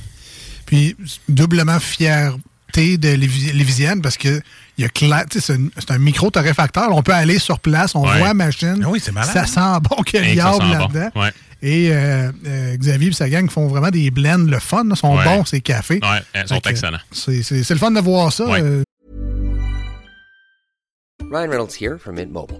Puis, doublement fierté de Lévi- Lévisienne parce que il y a cla- tu sais, c'est un, micro-torréfacteur. On peut aller sur place, on Ouais. voit la machine. oui, c'est malade. Ça sent bon que le Hein, que ça diable sent bon. là-dedans. Ouais. Et euh, euh, Xavier et sa gang font vraiment des blends le fun. là, sont Ouais. bons, ces cafés. Ouais, ils sont excellents. C'est le fun de voir ça. Ouais. euh, Ryan Reynolds here from Mint Mobile.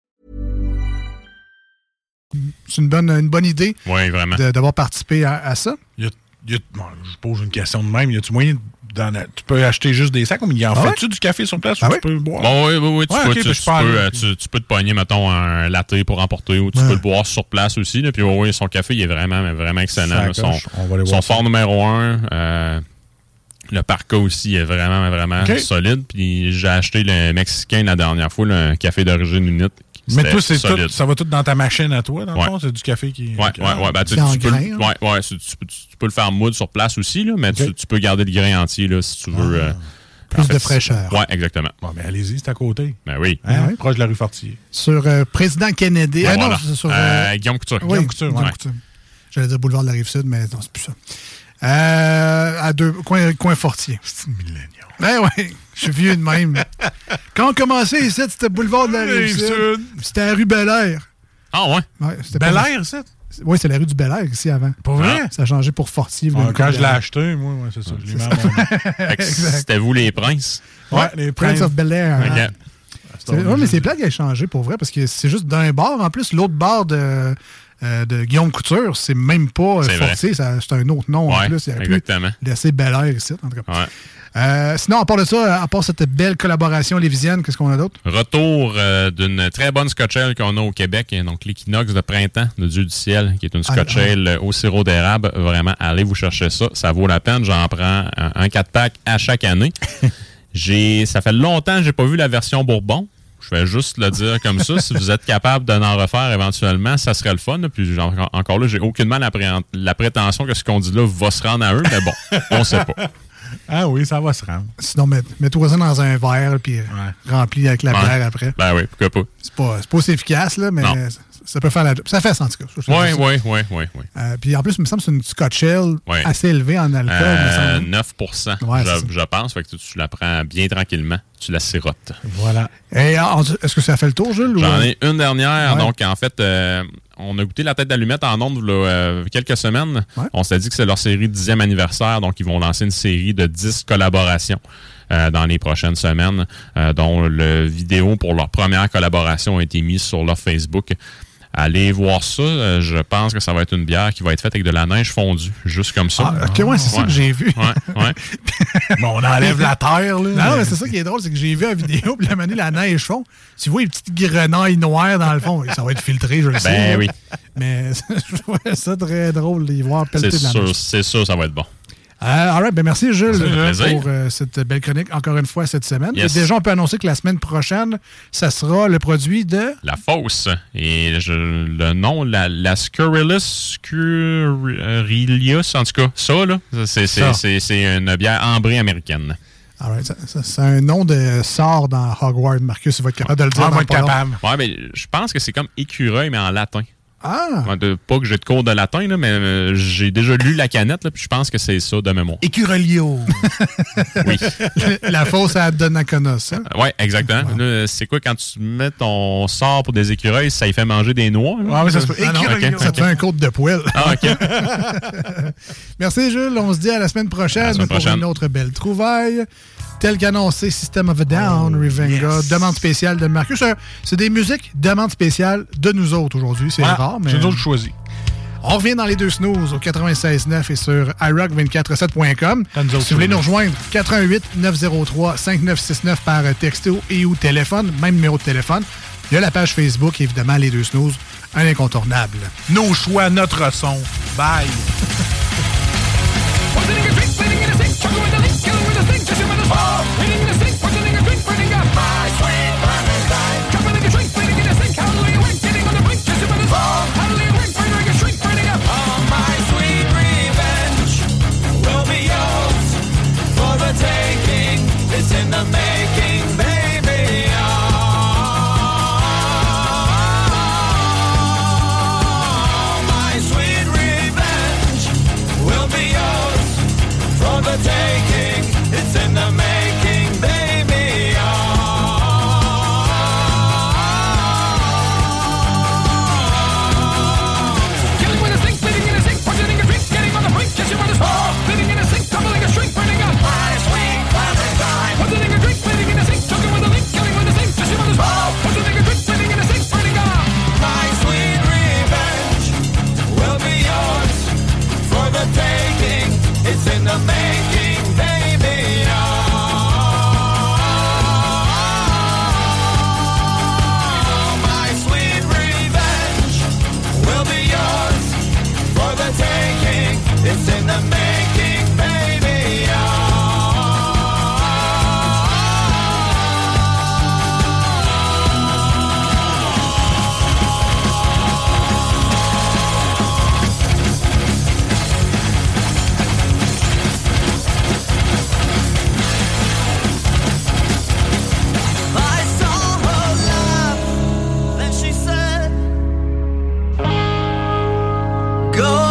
C'est une bonne, une bonne idée Oui, vraiment. de- d'avoir participé à, à ça. Y a- y a- bon, je pose une question de même. Y a-tu moyen tu peux acheter juste des sacs, mais y en Ah fait-tu du café sur place Ah ou tu peux le boire? Bon, oui, oui, oui, tu, Ouais, peux, tu, ben, tu euh, puis- tu- tu peux te pogner, mettons, un latte pour emporter ou tu Ouais. peux le boire sur place aussi. Là, puis oui, oui, son café, il est vraiment, vraiment excellent. là. Son, fort numéro un, euh, le parka aussi est vraiment, vraiment solide. Puis j'ai acheté le mexicain la dernière fois, là, un café d'origine unite. Mais toi, c'est tout, ça va tout dans ta machine à toi, dans le fond? C'est du café qui. Ouais, qui- ouais, ouais. Ben, tu, peux, grain, le- hein? ouais, ouais, tu, peux, tu peux le faire moudre sur place aussi, là, mais tu, tu peux garder le grain entier là, si tu veux. euh, Plus en fait, de fraîcheur. Ouais, exactement. Bon, mais allez-y, c'est à côté. Ben oui. Hein? Ouais. Proche de la rue Fortier. Sur euh, Président Kennedy. Ah non, Voilà. sur. Euh, euh, Guillaume Couture. oui, Guillaume Couture, Guillaume ouais. Couture. J'allais dire Boulevard de la Rive-Sud, mais non, c'est plus ça. Euh, à deux, coin, coin Fortier. C'est une millénium. Ben ouais, je suis vieux de même. Quand on commençait ici, c'était Boulevard de la Rive-Sud. C'était la rue Bel Air. Ah ouais? Ouais, c'était Bel pas- Air, ça? Oui, c'est la rue du Bel Air ici avant. Pour vrai? Ça a changé pour Fortier. Ah, quand je l'ai acheté, moi, ouais, c'est ça. C'était vous les princes? Ouais, les Prince princes. of Bel Air. Hein. C'est- ouais, mais c'est plate qu'il ait changé pour vrai, parce que c'est juste d'un bar. En plus, l'autre bar de, euh, de Guillaume Couture, c'est même pas euh, C'est ça- c'est un autre nom en plus. Il aurait pu exactement. laisser Bel Air ici, en tout cas. Ouais. Euh, sinon, à part de ça, à part cette belle collaboration lévisienne, qu'est-ce qu'on a d'autre? Retour euh, d'une très bonne Scotch Ale qu'on a au Québec, donc l'équinoxe de printemps de Dieu du ciel, qui est une Ah, Scotch ah. Ale au sirop d'érable. Vraiment, allez vous chercher ça. Ça vaut la peine. J'en prends un, un 4-pack à chaque année. j'ai, ça fait longtemps que j'ai pas vu la version Bourbon. Je vais juste le dire comme ça. Si vous êtes capable de n'en refaire éventuellement, ça serait le fun. Puis encore là, j'ai aucunement la, pré- la prétention que ce qu'on dit là va se rendre à eux, mais bon, on sait pas. Ah oui, ça va se rendre. Sinon, mets- mets-toi ça dans un verre, puis euh, remplis avec la Ouais. bière après. Ben oui, pourquoi pas. C'est pas, c'est pas aussi efficace, là, mais Non. Ça, peut faire la job. Ça fait ça, en tout cas. Oui, oui, oui, oui, oui. Euh, puis en plus, il me semble que c'est une Scotch Ale Ouais. assez élevée en alcool. me Euh, semble. 9 Ouais, je, je pense. Fait que tu, tu la prends bien tranquillement. Tu la sirotes. Voilà. Et en- est-ce que ça fait le tour, Jules? ou- J'en ai une dernière. Ouais. Donc, en fait, euh, on a goûté la tête d'allumette en ondes là, euh, quelques semaines. On s'est dit que c'est leur série 10e anniversaire. Donc, ils vont lancer une série de 10 collaborations. euh, dans les prochaines semaines, euh, dont le vidéo pour leur première collaboration a été mise sur leur Facebook. Allez voir ça. Euh, je pense que ça va être une bière qui va être faite avec de la neige fondue, juste comme ça. Ah, ok, ouais, c'est ça que j'ai vu. Ouais, ouais. Bon, on enlève la terre, là. Non, mais c'est ça qui est drôle, c'est que j'ai vu la vidéo, puis la manée, la neige fond. Tu vois les petites grenailles noires dans le fond. Ça va être filtré, je le sais. Ben là. oui. Mais je trouvais ça très drôle d'y voir pelleter C'est de la sûr, neige. c'est sûr, ça va être bon. Euh, all right, ben merci Jules plaisir. pour euh, cette belle chronique encore une fois cette semaine. Yes. Et déjà, on peut annoncer que la semaine prochaine, ça sera le produit de... La fausse. Et je- le nom, la, la Scurrilus Scurrilius, en tout cas, ça, là, c'est, c'est, Ça. c'est, c'est une bière ambrée américaine. All right, ça- ça- c'est un nom de sort dans Hogwarts. Marcus, il va être capable de le dire. Ah, dans va être capable. Ouais, mais je pense que c'est comme écureuil, mais en latin. Ah! De- pas que j'ai de cours de latin, là, mais euh, j'ai déjà lu la canette, là, puis je pense que c'est ça de mémoire. Écurelio. Oui. La fausse à Donnacona, hein? Ouais, exactement. C'est quoi quand tu mets ton sort pour des écureuils, ça y fait manger des noix? là? Ah oui, ça se peut. Ah non, ça te fait un côte de poêle. Ah, OK. Merci, Jules. On se dit à la semaine prochaine, la semaine pour prochaine. une autre belle trouvaille. Tel qu'annoncé, System of a Down, Revenga, demande spéciale de Marcus. C'est des musiques, demande spéciale de nous autres aujourd'hui. C'est Ouais, rare, mais. c'est nous autres choisis. On revient dans les deux snooze au 96.9 et sur iRock247.com. Si vous voulez nous rejoindre, 88 903 5969 par texto et ou téléphone, même numéro de téléphone. Il y a la page Facebook, évidemment, les deux snooze, un incontournable. Nos choix, notre son. Bye. Go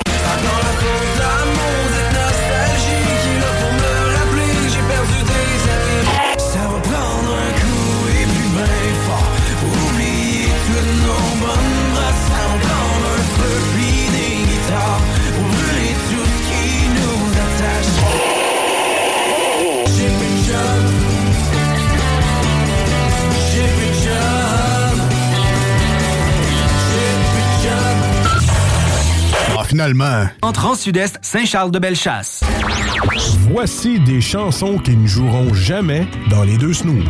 Finalement. Entre en sud-est, Saint-Charles-de-Bellechasse. Voici des chansons qui ne joueront jamais dans les deux snooze.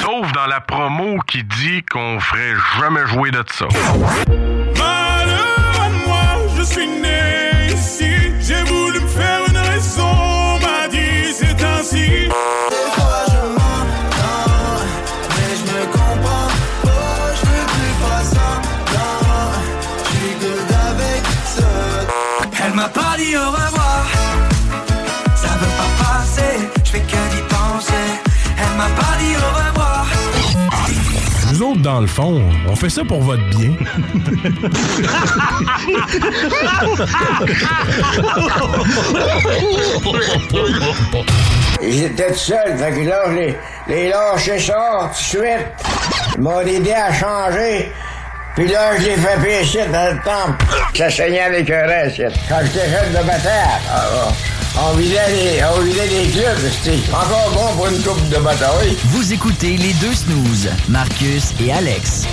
Sauf dans la promo qui dit qu'on ferait jamais jouer de ça. Dans le fond, on fait ça pour votre bien. Étaient tout seuls, fait que là, je les, les lâchais ça tout de suite. Ils m'ont aidé à changer. Puis là, je l'ai fait pécher dans le temple. Ça saignait avec un reste. Quand j'étais jeune de bataille, ah, on vidait les, on vidait les clubs. C'était encore bon pour une coupe de bataille. Vous écoutez les deux snooze, Marcus et Alex.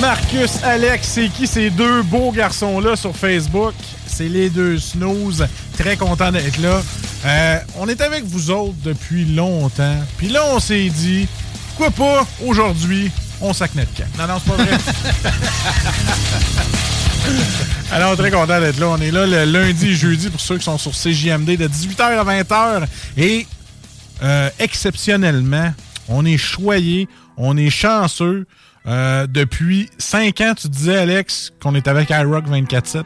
Marcus, Alex, c'est qui ces deux beaux garçons-là sur Facebook? C'est les deux snooze. Très content d'être là. Euh, on est avec vous autres depuis longtemps. Puis là, on s'est dit, pourquoi pas aujourd'hui, on sac notre. Non, non, c'est pas vrai. Alors, très content d'être là. On est là le lundi et jeudi pour ceux qui sont sur CJMD de 18h à 20h. Et euh, exceptionnellement, on est choyé, on est chanceux. Euh, depuis 5 ans, tu disais, Alex, qu'on est avec iRock 24-7.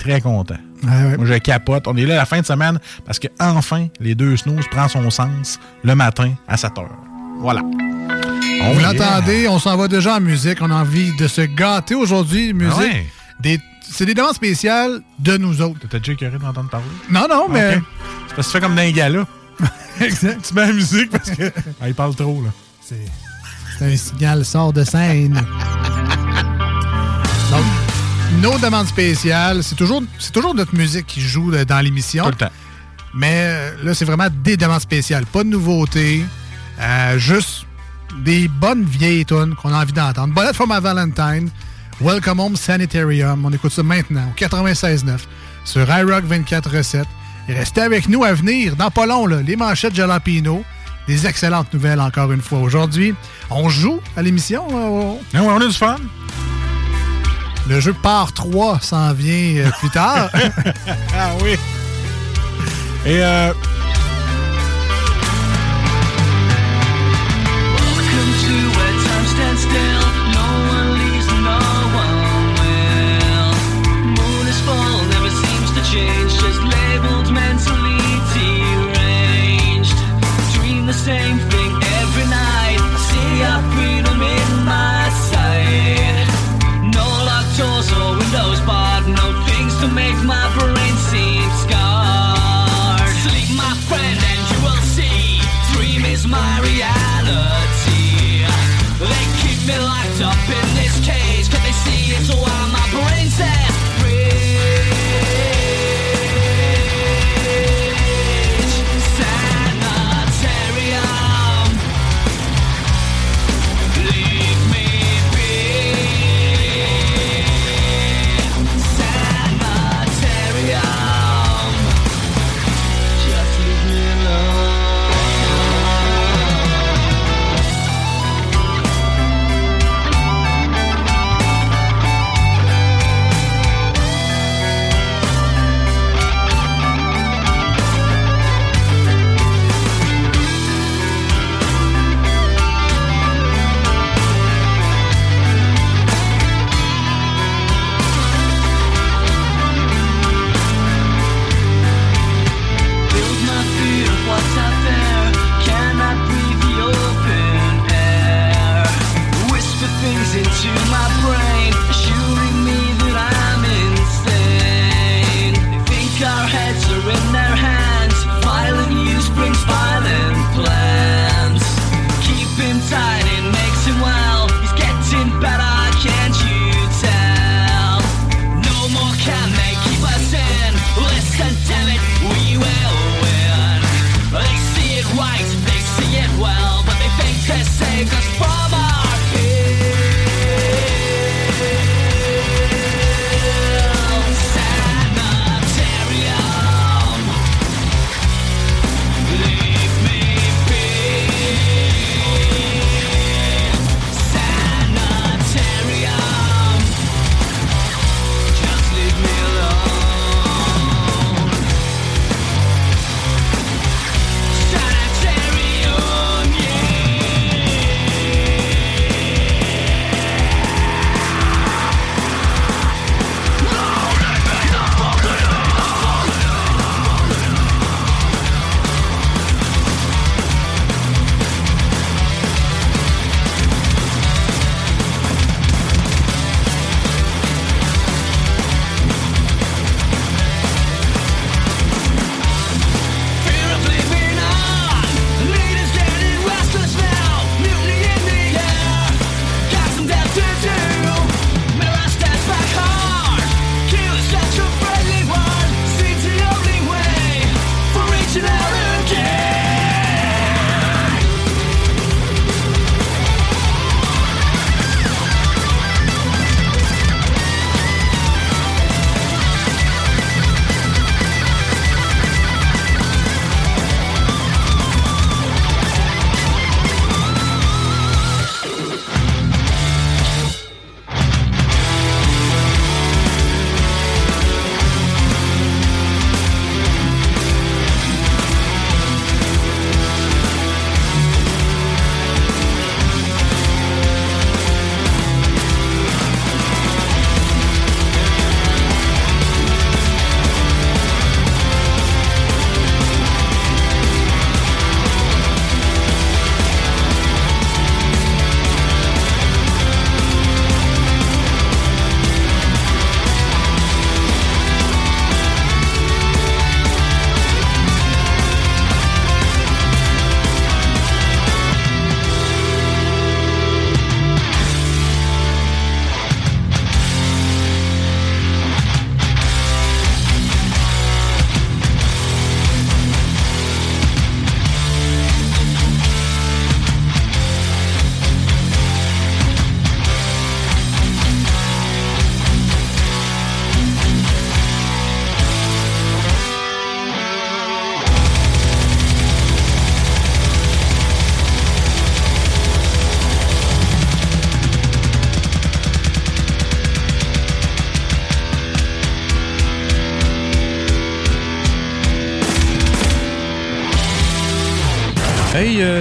Très content. Moi, je capote. On est là la fin de semaine parce que enfin, les deux snooze prend son sens le matin à 7 h. Voilà. On vous l'entendez, on s'en va déjà en musique. On a envie de se gâter aujourd'hui. Musique. Ah ouais? Des- C'est des demandes spéciales de nous autres. T'as déjà écœuré d'entendre parler? Non, non, mais. Ok. C'est parce que tu fais comme d'un gala. exact. Tu mets la musique parce que. Ah, il parle trop, là. C'est un signal sort de scène. Nos demandes spéciales, c'est toujours, c'est toujours notre musique qui joue dans l'émission. Tout le temps. Mais euh, là, c'est vraiment des demandes spéciales. Pas de nouveautés. euh, juste des bonnes vieilles tunes qu'on a envie d'entendre. Bullet for my Valentine. Welcome Home Sanitarium. On écoute ça maintenant au 96.9 sur iRock 24.7. Et restez avec nous à venir. Dans pas long, là, les manchettes Jalapino. Des excellentes nouvelles encore une fois aujourd'hui. On joue à l'émission. euh, Ah on a du fun. Le jeu Part 3 s'en vient euh, plus tard. ah oui. Et euh,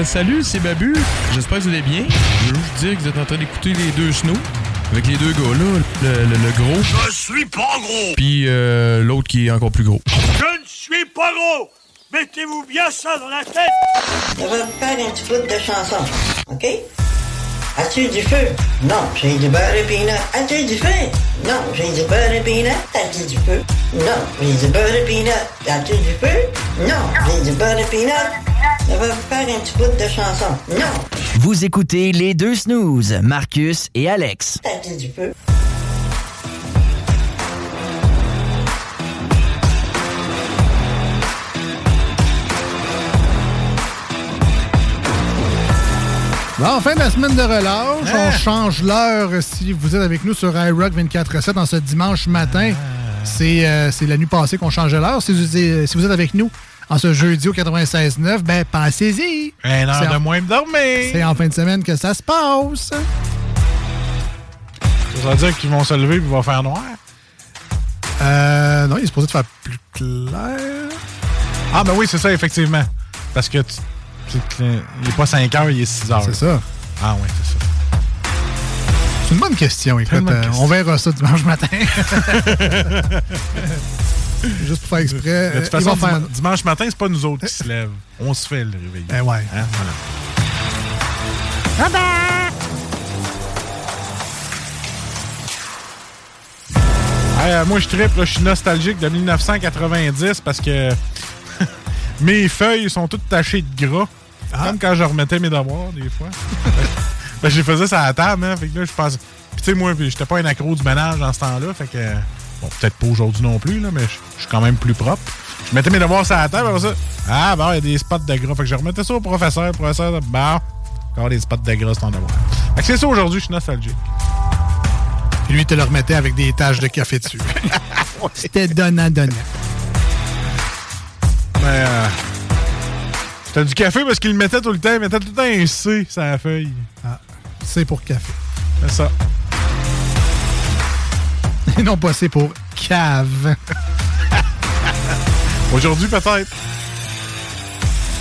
salut, c'est Babu. J'espère que vous allez bien. Je veux juste dire que vous êtes en train d'écouter les deux snows. Avec les deux gars là, le, le- le gros. Je suis pas gros Puis euh, l'autre qui est encore plus gros. Je ne suis pas gros Mettez-vous bien ça dans la tête On va faire un petit bout de chanson, OK? As-tu du feu? Non, j'ai du beurre et peanut. As-tu du feu? Non, j'ai du beurre et peanut. As-tu du feu? Non, j'ai du beurre et peanut. As-tu du feu? Non, j'ai du beurre et peanut. On va faire un petit bout de chanson. Non, Vous écoutez les deux snooze, Marcus et Alex. du feu? Bon, fin de la semaine de relâche, Hein? on change l'heure si vous êtes avec nous sur iRock 24-7 en ce dimanche matin. C'est euh, c'est la nuit passée qu'on changeait l'heure. Vous si vous êtes avec nous en ce jeudi au 96.9, ben pensez-y. Un heure C'est de en- moins de dormir. C'est en fin de semaine que ça se passe. Ça veut dire qu'ils vont se lever et va faire noir? Euh, non, il est supposé faire plus clair. Ah, ben oui, c'est ça, effectivement. Parce que tu- il n'est pas 5 heures, il est 6 heures. C'est ça. Ah, oui, c'est ça. C'est une bonne question, écoute. une bonne euh. On verra ça dimanche matin. Juste pour faire exprès. De euh, toute il façon, faire- dimanche matin, c'est pas nous autres qui se lèvent. On se fait le réveil. Eh ouais. Hein, voilà. Hey, euh, moi, je tripe, là, je suis nostalgique de 1990 parce que mes feuilles sont toutes tachées de gras. Comme quand je remettais mes devoirs, des fois. ben, je les faisais ça à la table, hein. Fait que là, je pense. Puis, tu sais, moi, j'étais pas un accro du ménage dans ce temps-là. Fait que. Bon, peut-être pas aujourd'hui non plus, là, mais je suis quand même plus propre. Je mettais mes devoirs sur la table, après ça. Ah, bon, il y a des spots de gras. Fait que je remettais ça au professeur. Le professeur, bah, encore des spots de gras, c'est ton devoir. Fait que c'est ça aujourd'hui, je suis nostalgique. Puis lui, il te le remettait avec des taches de café dessus. C'était donnant-donnant. Mais. Euh, C'était du café parce qu'il le mettait tout le temps. Il mettait tout le temps un C sur la feuille. Ah, C pour café. C'est ça. Et non pas C pour cave. Aujourd'hui, peut-être.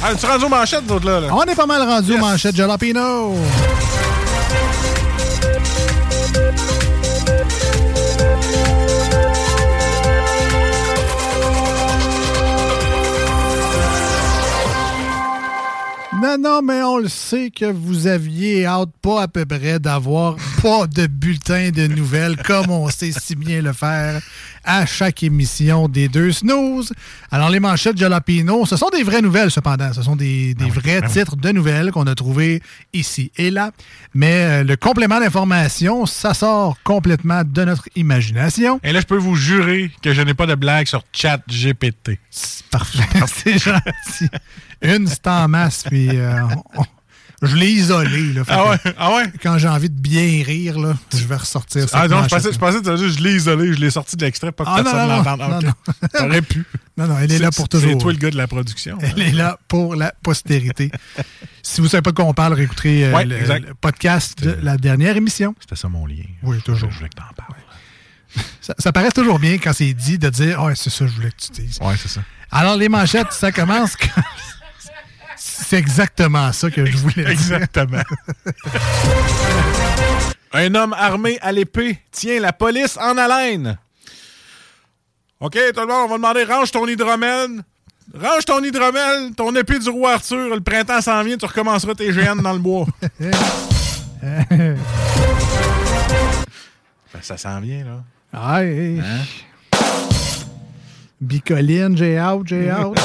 Ah, tu rendu aux manchettes, d'autres là, là? On est pas mal rendu aux manchettes Jalapino. Non, non, mais on le sait que vous aviez hâte pas à peu près d'avoir pas de bulletin de nouvelles comme on sait si bien le faire à chaque émission des deux snooze. Alors, les manchettes Jalapino, ce sont des vraies nouvelles cependant. Ce sont des, des vrais titres de nouvelles qu'on a trouvés ici et là. Mais euh, le complément d'information, ça sort complètement de notre imagination. Et là, je peux vous jurer que je n'ai pas de blague sur chat GPT. Parfait. C'est gentil. Une, c'est en masse, puis euh, on- je l'ai isolé. Là, Ah ouais, ah ouais? Quand j'ai envie de bien rire, là, je vais ressortir ça. Ah non, je pensais, je pensais que dire, je l'ai isolé, je l'ai sorti de l'extrait, pas que Ah, non, personne non, non, Ok. non. T'aurais pu. Non, non, elle est là pour toujours. C'est toi le gars de la production. Elle est là pour la postérité. si vous ne savez pas de quoi on parle, réécouterez euh, Ouais, le, podcast de la dernière émission. C'était ça mon lien. Oui, toujours. Je voulais que t'en parles. Ça, ça paraît toujours bien quand c'est dit de dire Ah, c'est ça, je voulais que tu dises. Ouais, c'est ça. Alors, les manchettes, ça commence quand. C'est exactement ça que je voulais dire. Exactement. Un homme armé à l'épée tient la police en haleine. OK, tout le monde, on va demander range ton hydromel. Range ton hydromel, ton épée du roi Arthur. Le printemps s'en vient, tu recommenceras tes GN dans le bois. Ben, ça s'en vient, là. Ah, hey. Bicoline, j'ai out, j'ai out.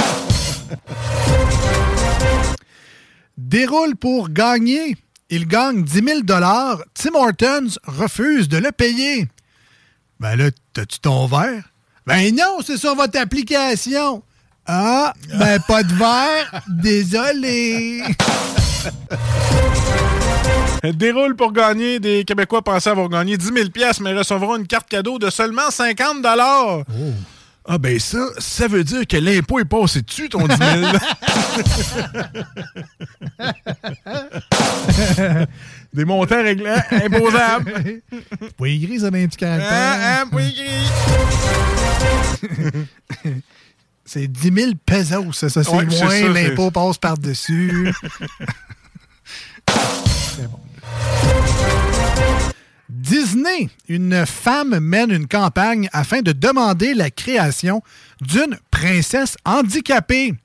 Déroule pour gagner. Il gagne 10 000 Tim Hortons refuse de le payer. Ben là, t'as-tu ton verre? Ben non, c'est sur votre application. Ah, ben pas de verre. Désolé. Déroule pour gagner. Des Québécois pensaient avoir gagné 10 000 pièces, mais recevront une carte cadeau de seulement 50 Ah ben ça, ça veut dire que l'impôt est passé dessus, ton 10 000. Des montants réglants imposables. Pas écrit ça dans un petit caractère. Ah, ah, pas écrit. C'est 10 000 pesos. Ça, ça, c'est Ouais, moins. L'impôt passe par-dessus. C'est bon. Disney, une femme mène une campagne afin de demander la création d'une princesse handicapée.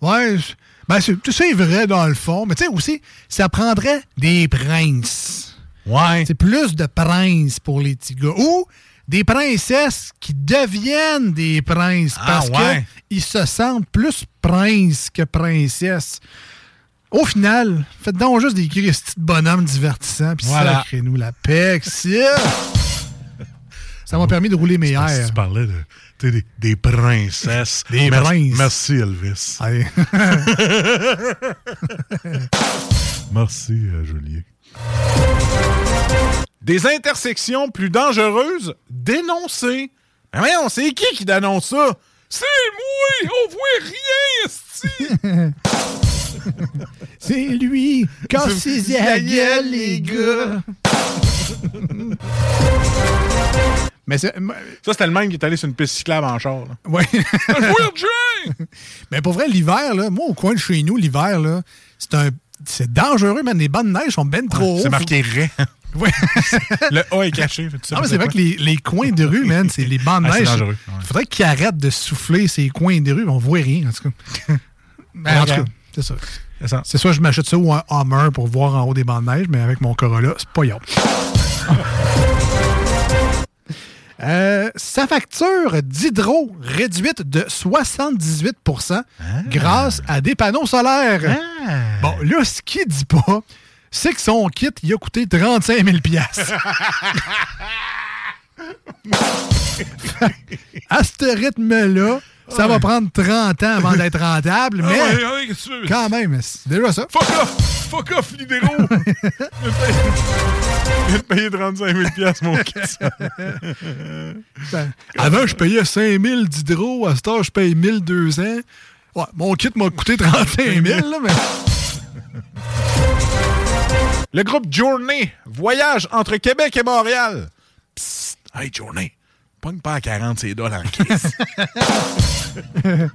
Ouais, c- ben c'est c'est vrai dans le fond, mais tu sais aussi, ça prendrait des princes. Ouais. C'est plus de princes pour les petits gars. Ou des princesses qui deviennent des princes Ah, parce ouais. qu'ils se sentent plus princes que princesses. Au final, faites donc juste des Christy de bonhommes divertissants, puis Voilà. sacrez-nous la paix, Ça m'a permis de rouler mes airs. Tu parlais de, des, des princesses. Des Merci- princes. Merci, Elvis. Merci, euh, Julien. Des intersections plus dangereuses dénoncées. Mais voyons, c'est qui qui dénonce ça? C'est moi! On voit rien, esti! C'est lui! Cassez la gueule, les gars! Mais c'est. Ça, c'était le même qui est allé sur une piste cyclable en char. Jane! Mais pour vrai, l'hiver, là, moi, au coin de chez nous, l'hiver, là, c'est un. C'est dangereux, man. Les bancs de neige sont ben trop hauts. C'est marqué raie. Ouais. Le A est caché. Ah, mais c'est vrai que les, les coins de rue, man, c'est les bancs de Ah, c'est neige. dangereux, Il faudrait qu'ils arrêtent de souffler ces coins de rue. On voit rien, en tout cas. Ben, en tout cas, c'est ça. C'est soit je m'achète ça ou un Hummer pour voir en haut des bancs de neige, mais avec mon Corolla, c'est pas yop. Euh, sa facture d'hydro réduite de 78% grâce à des panneaux solaires. Bon, là, ce qu'il dit pas, c'est que son kit, il a coûté 35 000 À ce rythme-là, ça va prendre 30 ans avant d'être rentable, Ah mais ouais, ouais, qu'est-ce que tu veux? quand même, c'est déjà ça. Fuck off! Fuck off, Lidero! Je viens de payer 35 000 piastres, mon kit. Ben, avant, je payais 5 000 d'hydro. À ce temps, je paye 1200. Ouais, mon kit m'a coûté 35 000, là, mais... Le groupe Journey voyage entre Québec et Montréal. Psst, hey Journey, pogne pas à 40 c'est dollars en crise.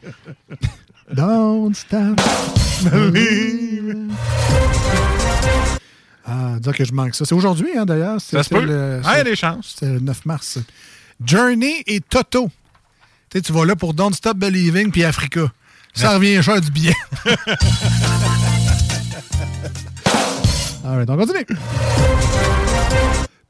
Don't stop believing. Ah, dire que je manque ça. C'est aujourd'hui, hein, d'ailleurs. Ça se C'était peut. le- Ah, il y a des chances. C'était le 9 mars. Journey et Toto. Tu sais, tu vas là pour Don't Stop Believing puis Africa. Ça revient cher du billet. Alright, on continue.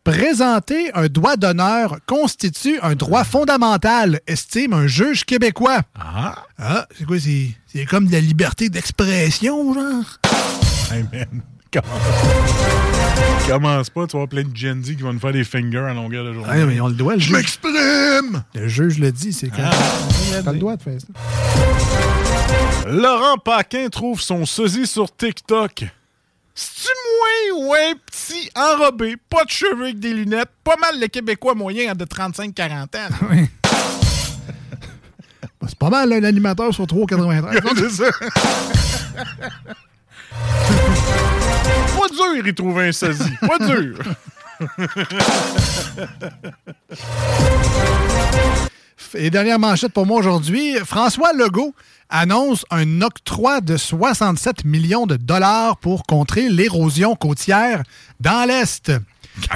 Présenter un droit d'honneur constitue un droit fondamental, estime un juge québécois. Ah. Ah, c'est quoi? C'est, c'est comme de la liberté d'expression, genre? man, commence. commence pas, tu vas plein de Gen Z qui vont nous faire des fingers à longueur de journée. Ah, mais on le doit, le Je m'exprime! Le juge le dit, c'est quand Ah. T'as le droit de faire ça. Laurent Paquin trouve son sosie sur TikTok. C'est-tu moins ou un petit enrobé, pas de cheveux avec des lunettes, pas mal le Québécois moyen de 35-40 ans. Bah, c'est pas mal, l'animateur sur 3,93. C'est ça. pas dur, y trouver un sosie. Pas dur. Et dernière manchette pour moi aujourd'hui, François Legault annonce un octroi de 67 millions de dollars pour contrer l'érosion côtière dans l'Est.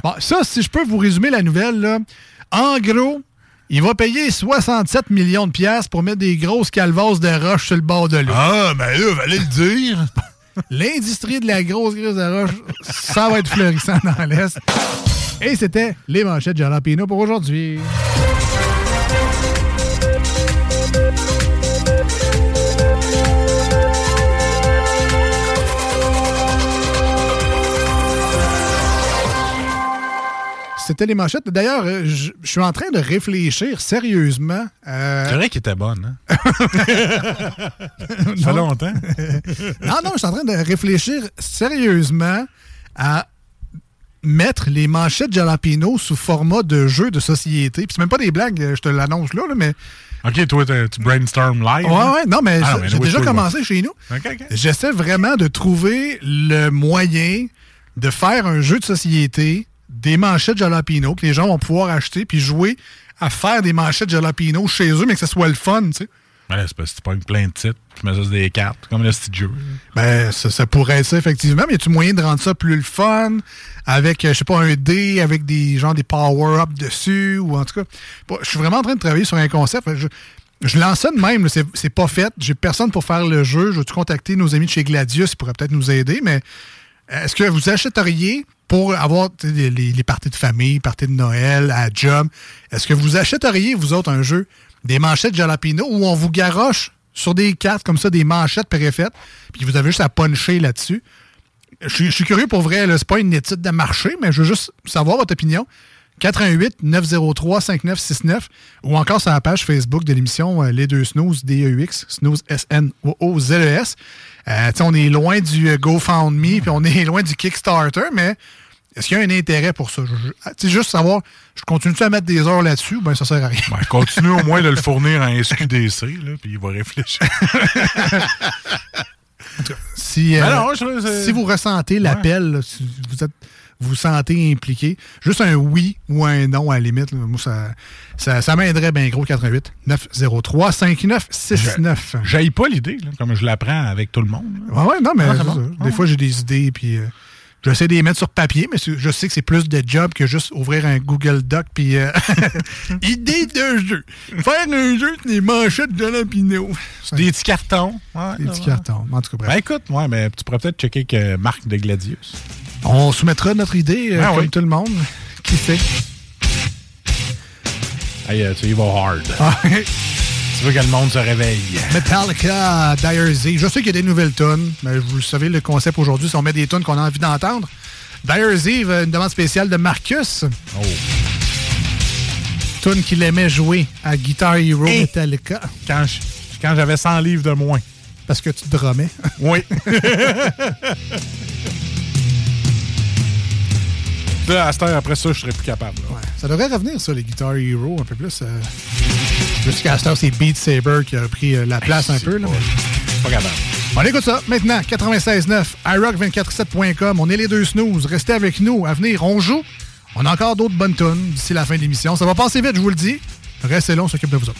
Bon, ça, si je peux vous résumer la nouvelle, là, en gros, il va payer 67 millions de piastres pour mettre des grosses calvasses de roche sur le bord de l'eau. Ah, ben là, fallait le dire. L'industrie de la grosse grise de roche, ça va être florissant dans l'Est. Et c'était les manchettes de Jalapino pour aujourd'hui. C'était les manchettes. D'ailleurs, euh, je suis en train de réfléchir sérieusement. euh, C'est vrai qu'il était bonne, hein? Ça fait longtemps. non, non, je suis en train de réfléchir sérieusement à mettre les manchettes Jalapino sous format de jeu de société. Puis c'est même pas des blagues, euh, je te l'annonce là, là, mais. OK, toi, tu brainstorm live. Ouais, hein? ouais, non, mais Ah, j'ai déjà commencé chez nous. J'essaie vraiment de trouver le moyen de faire un jeu de société, des manchettes Jalapino que les gens vont pouvoir acheter puis jouer à faire des manchettes Jalapino chez eux, mais que ce soit le fun, tu sais. Ouais, c'est parce que tu pognes plein de titres, tu mets ça sur des cartes, comme le jeu. Ben, ça, ça pourrait être ça, effectivement. Mais y a-tu moyen de rendre ça plus le fun avec, euh, je sais pas, un dé, avec des genre des power-ups dessus, ou en tout cas. Je suis vraiment en train de travailler sur un concept. Je, je lance ça de même, c'est pas fait. J'ai personne pour faire le jeu. Je vais-tu contacter nos amis de chez Gladius, ils pourraient peut-être nous aider, mais est-ce que vous achèteriez pour avoir les, parties de famille, parties de Noël, à job, est-ce que vous achèteriez, vous autres, un jeu, des manchettes jalapeno où on vous garoche sur des cartes comme ça, des manchettes préfaites, puis vous avez juste à puncher là-dessus? Je suis- curieux pour vrai, c'est pas une étude de marché, mais je veux juste savoir votre opinion. 88 903 5969 ou encore sur la page Facebook de l'émission euh, Les Deux Snooze, D-E-U-X, Snooze S-N-O-O-Z-E-S. Euh, tu sais, on est loin du euh, GoFundMe, puis on est loin du Kickstarter, mais est-ce qu'il y a un intérêt pour ça? Tu sais, juste savoir, je continue à mettre des heures là-dessus, ben ça sert à rien? Ben, continue au moins de le fournir en SQDC, là, puis il va réfléchir. Si, euh, non, je- c'est- si vous ressentez l'appel, si vous êtes vous sentez impliqué, juste un oui ou un non à la limite, là, moi ça, ça, ça m'aiderait bien gros 88 903 5969. J'aille pas l'idée, là, comme je l'apprends avec tout le monde. là. Ouais, non, mais Ah, c'est c'est bon. Ah, des ouais. fois j'ai des idées, puis euh, j'essaie de les mettre sur papier, mais je sais que c'est plus de job que juste ouvrir un Google Doc, puis euh, idée de jeu. Faire un jeu, des manchettes de Jalapino. Des petits cartons. Ouais, Des petits ouais. cartons. En tout cas, bref. Ben écoute, ouais, mais tu pourrais peut-être checker que Marc de Gladius. On soumettra notre idée, euh, Ah comme oui. tout le monde. Qui sait? Hey, euh, tu y vas hard. Tu veux que le monde se réveille. Metallica, Dire Z. Je sais qu'il y a des nouvelles tonnes, mais vous le savez, le concept aujourd'hui, c'est on met des tonnes qu'on a envie d'entendre. Dire Z, euh, une demande spéciale de Marcus. Oh. Tune qu'il aimait jouer à Guitar Hero Et- Metallica. Quand je- quand j'avais 100 livres de moins. Parce que tu drummais. Oui. Là, à cette heure, après ça, je serais plus capable. là. Ça devrait revenir, ça, les Guitar Hero, un peu plus. Euh... Jusqu'à cette heure, c'est Beat Saber qui a pris euh, la place un peu. Là, mais- Pas capable. On écoute ça maintenant, 96.9, iRock247.com. On est les deux snooze. Restez avec nous. À venir, on joue. On a encore d'autres bonnes tunes d'ici la fin de l'émission. Ça va passer vite, je vous le dis. Restez là, on s'occupe de vous autres.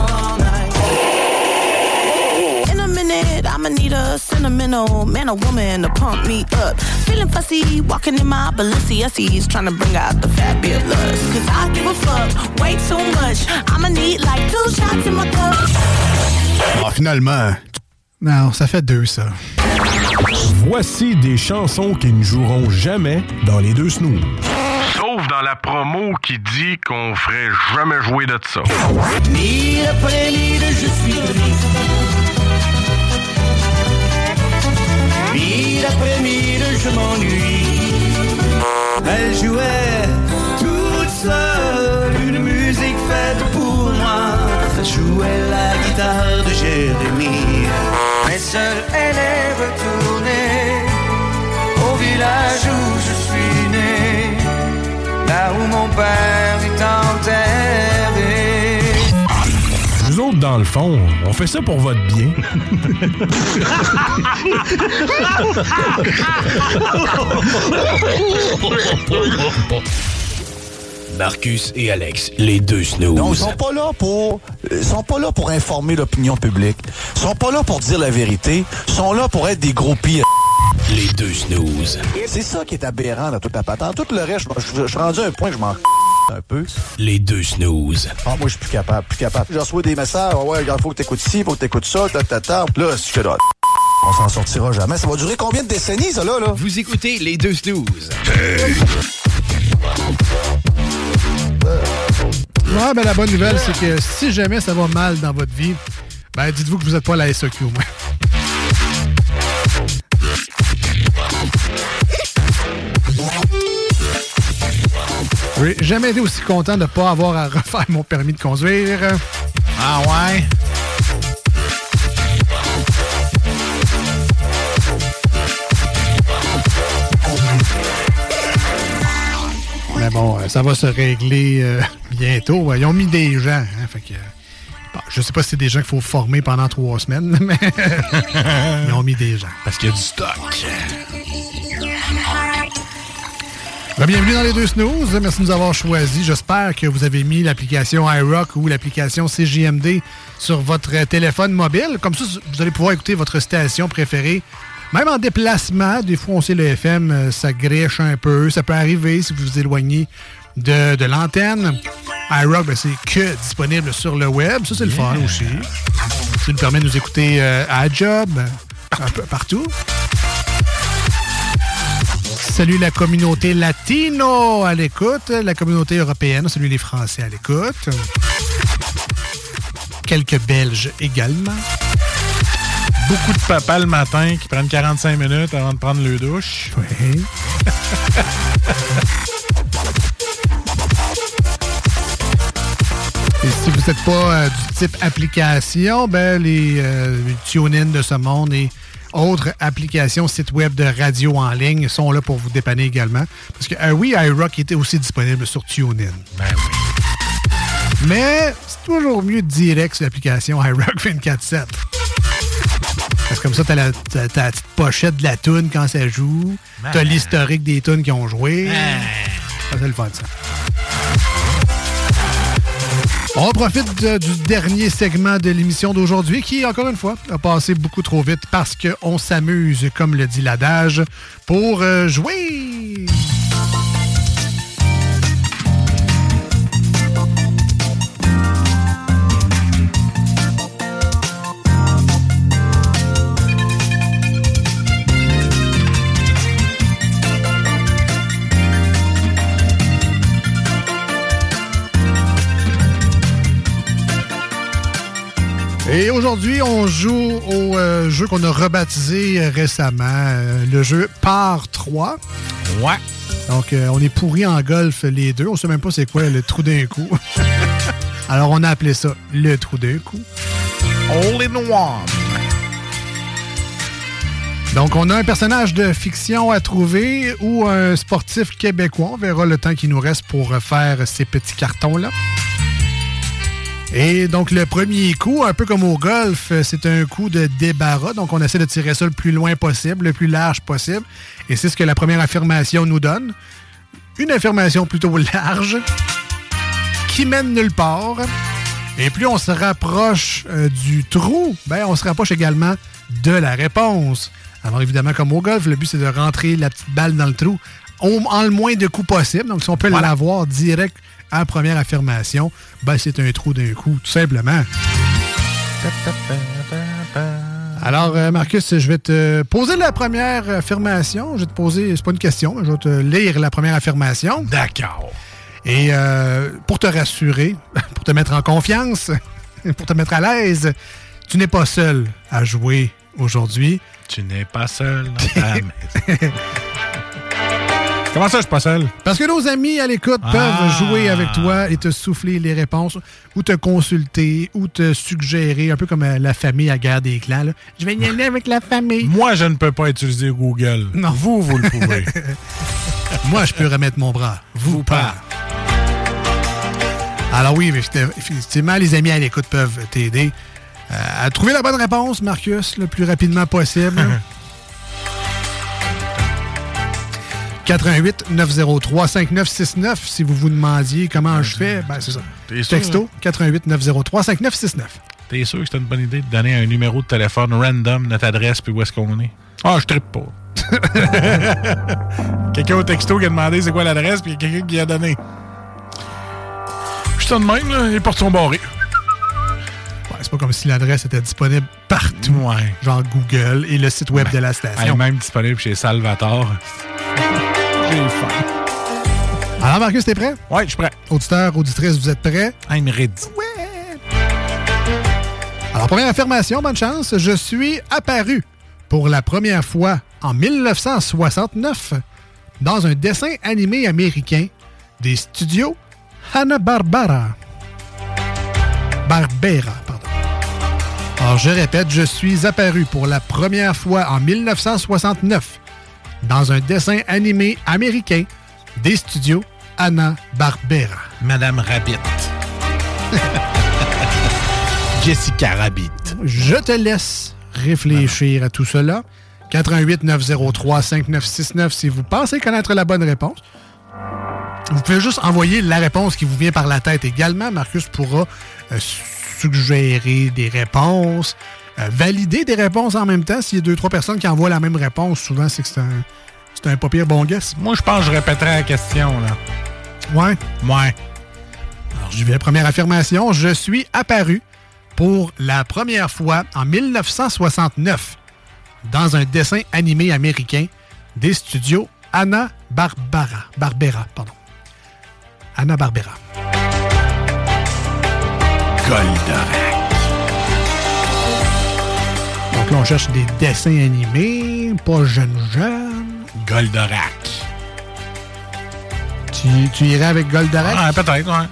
sentimental man or woman to pump me up. Feeling fussy, walking in my Balenciennes, trying to bring out the fabulous. Cause I give a fuck way too much. I'ma need like two shots in my cup. Ah, finalement. Non, ça fait deux, ça. Voici des chansons qui ne joueront jamais dans les deux snooze. Sauf dans la promo qui dit qu'on ferait jamais jouer de ça. Mille après mille, je suis triste. Mille après mille, je m'ennuie. Elle jouait toute seule une musique faite pour moi. Elle jouait la guitare de Jérémie. Mais seule, elle est retournée au village où je suis né. Là où mon père le fond, on fait ça pour votre bien. Marcus et Alex, les deux snooze. Non, ils sont pas là pour ils sont pas là pour informer l'opinion publique. Ils sont pas là pour dire la vérité, ils sont là pour être des groupies. Les deux snooze. C'est ça qui est aberrant dans toute la patente. Tout le reste, je, suis rendu à un point que je m'en un peu. Les deux snooze. Ah, moi, je suis plus capable, plus capable. Je reçois des messages, Ah ouais, regarde, faut que t'écoutes ci, faut que t'écoutes ça, ta, ta, ta. Là, c'est que là, on s'en sortira jamais. Ça va durer combien de décennies, ça, là, là? Vous écoutez les deux snooze. Ouais, ben la bonne nouvelle, c'est que si jamais ça va mal dans votre vie, ben dites-vous que vous n'êtes pas à la SOQ au J'ai jamais été aussi content de ne pas avoir à refaire mon permis de conduire. Ah ouais? Mais bon, euh, ça va se régler euh, bientôt. Ils ont mis des gens. hein, fait que, bon, je sais pas si c'est des gens qu'il faut former pendant trois semaines, mais ils ont mis des gens. Parce qu'il y a du stock. Ben, bienvenue dans les deux snooze. Merci de nous avoir choisis. J'espère que vous avez mis l'application iRock ou l'application CJMD sur votre téléphone mobile. Comme ça, vous allez pouvoir écouter votre station préférée. Même en déplacement, des fois, on sait le FM, euh, ça grèche un peu. Ça peut arriver si vous vous éloignez de, de l'antenne. iRock, ben, c'est que disponible sur le web. Ça, c'est le fun aussi. Ça nous permet de nous écouter euh, à job, un peu partout. Salut la communauté latino à l'écoute, la communauté européenne, salut les Français à l'écoute. Quelques Belges également. Beaucoup de papas le matin qui prennent 45 minutes avant de prendre le douche. Oui. Et si vous n'êtes pas euh, du type application, ben les, euh, les de ce monde et autres applications, sites web de radio en ligne sont là pour vous dépanner également. Parce que euh, oui, iRock était aussi disponible sur TuneIn. Mais c'est toujours mieux direct sur l'application iRock 24-7. Parce que comme ça, t'as la, t'as- t'as la petite pochette de la toune quand ça joue. T'as Ben. l'historique des tunes qui ont joué. Ça, c'est le fun, ça. On profite du dernier segment de l'émission d'aujourd'hui qui, encore une fois, a passé beaucoup trop vite parce qu'on s'amuse, comme le dit l'adage, pour euh, jouer. Et aujourd'hui, on joue au euh, jeu qu'on a rebaptisé euh, récemment, euh, le jeu Par 3. Ouais. Donc, euh, on est pourris en golf les deux. On sait même pas c'est quoi le trou d'un coup. Alors, on a appelé ça le trou d'un coup. All in One. Donc, on a un personnage de fiction à trouver ou un sportif québécois. On verra le temps qu'il nous reste pour faire ces petits cartons-là. Et donc, le premier coup, un peu comme au golf, c'est un coup de débarras. Donc, on essaie de tirer ça le plus loin possible, le plus large possible. Et c'est ce que la première affirmation nous donne. Une affirmation plutôt large qui mène nulle part. Et plus on se rapproche euh, du trou, ben, on se rapproche également de la réponse. Alors évidemment, comme au golf, le but c'est de rentrer la petite balle dans le trou en le moins de coups possible. Donc si on peut l'avoir direct à la première affirmation, ben, c'est un trou d'un coup, tout simplement. Alors, euh, Marcus, je vais te poser la première affirmation. Je vais te poser, c'est pas une question, mais je vais te lire la première affirmation. D'accord. Et euh, pour te rassurer, pour te mettre en confiance, pour te mettre à l'aise, tu n'es pas seul à jouer aujourd'hui. Tu n'es pas seul dans ta maison. Comment ça, je suis pas seul? Parce que nos amis à l'écoute Ah. peuvent jouer avec toi et te souffler les réponses ou te consulter ou te suggérer, un peu comme euh, la famille à guerre des clans. là. Je vais y aller avec la famille. Moi, je ne peux pas utiliser Google. Non. Vous, vous le pouvez. Moi, je peux remettre mon bras. Vous pas. Alors oui, effectivement, les amis à l'écoute peuvent t'aider euh, à trouver la bonne réponse, Marcus, le plus rapidement possible. 88 903 5969 si vous vous demandiez comment je fais, ben c'est ça. Texto 88 903 5969. T'es sûr que c'est une bonne idée de donner un numéro de téléphone random, notre adresse, puis où est-ce qu'on est? Ah, je trippe pas. quelqu'un au texto qui a demandé c'est quoi l'adresse, puis il y a quelqu'un qui a donné. Je suis de même, là, les portes sont barrées. Ouais, c'est pas comme si l'adresse était disponible partout, Ouais. genre Google et le site web de la station. Elle est même disponible chez Salvatore. J'ai faim. Alors Marcus, t'es prêt? Ouais, je suis prêt. Auditeurs, auditrices, vous êtes prêts? I'm ready. Alors, première affirmation, bonne chance. Je suis apparu pour la première fois en 1969 dans un dessin animé américain des studios Hanna-Barbera. Barbera, pardon. Alors, je répète, je suis apparu pour la première fois en 1969 dans un dessin animé américain des studios Hanna-Barbera. Madame Rabbit. Jessica Rabbit. Je te laisse réfléchir à tout cela. 88 903 5969 si vous pensez connaître la bonne réponse. Vous pouvez juste envoyer la réponse qui vous vient par la tête également. Marcus pourra euh, suggérer des réponses, valider des réponses en même temps. S'il y a deux, trois personnes qui envoient la même réponse, souvent c'est que c'est un, c'est un pas pire bon guess. Moi, je pense que je répéterai la question, là. Ouais? Ouais. Alors, j'y vais. Première affirmation. Je suis apparu pour la première fois en 1969 dans un dessin animé américain des studios Anna-Barbara. Barbera, pardon. Anna-Barbera. Goldorak. On cherche des dessins animés, pas jeunes jeunes. Goldorak. Tu, tu irais avec Goldorak? Ah, peut-être, ouais.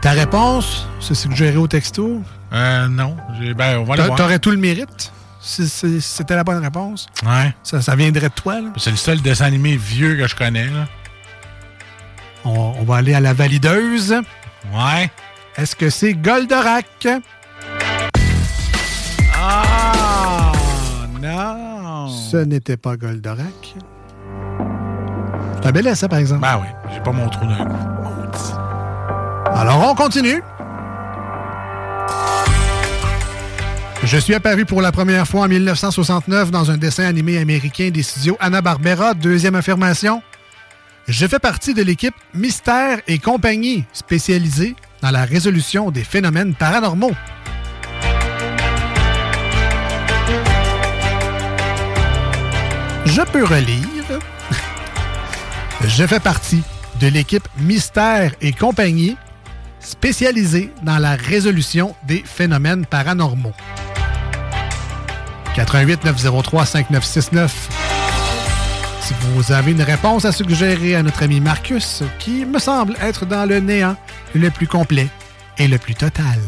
Ta réponse, c'est suggéré au texto? Euh, non. Ben, on va le. T'aurais tout le mérite si, si- si c'était la bonne réponse. Ouais. Ça, ça viendrait de toi, là. C'est le seul dessin animé vieux que je connais, là. On, on va aller à la valideuse. Ouais. Est-ce que c'est Goldorak? Ah, non. Ce n'était pas Goldorak. C'est un bel essai, par exemple. Ben oui, j'ai pas mon trou d'un coup. Alors, on continue. Je suis apparu pour la première fois en 1969 dans un dessin animé américain des studios Hanna-Barbera. Deuxième affirmation. Je fais partie de l'équipe Mystère et compagnie, spécialisée dans la résolution des phénomènes paranormaux. Je peux relire. Je fais partie de l'équipe Mystère et compagnie, spécialisée dans la résolution des phénomènes paranormaux. 88 903 5969. Si vous avez une réponse à suggérer à notre ami Marcus, qui me semble être dans le néant le plus complet et le plus total.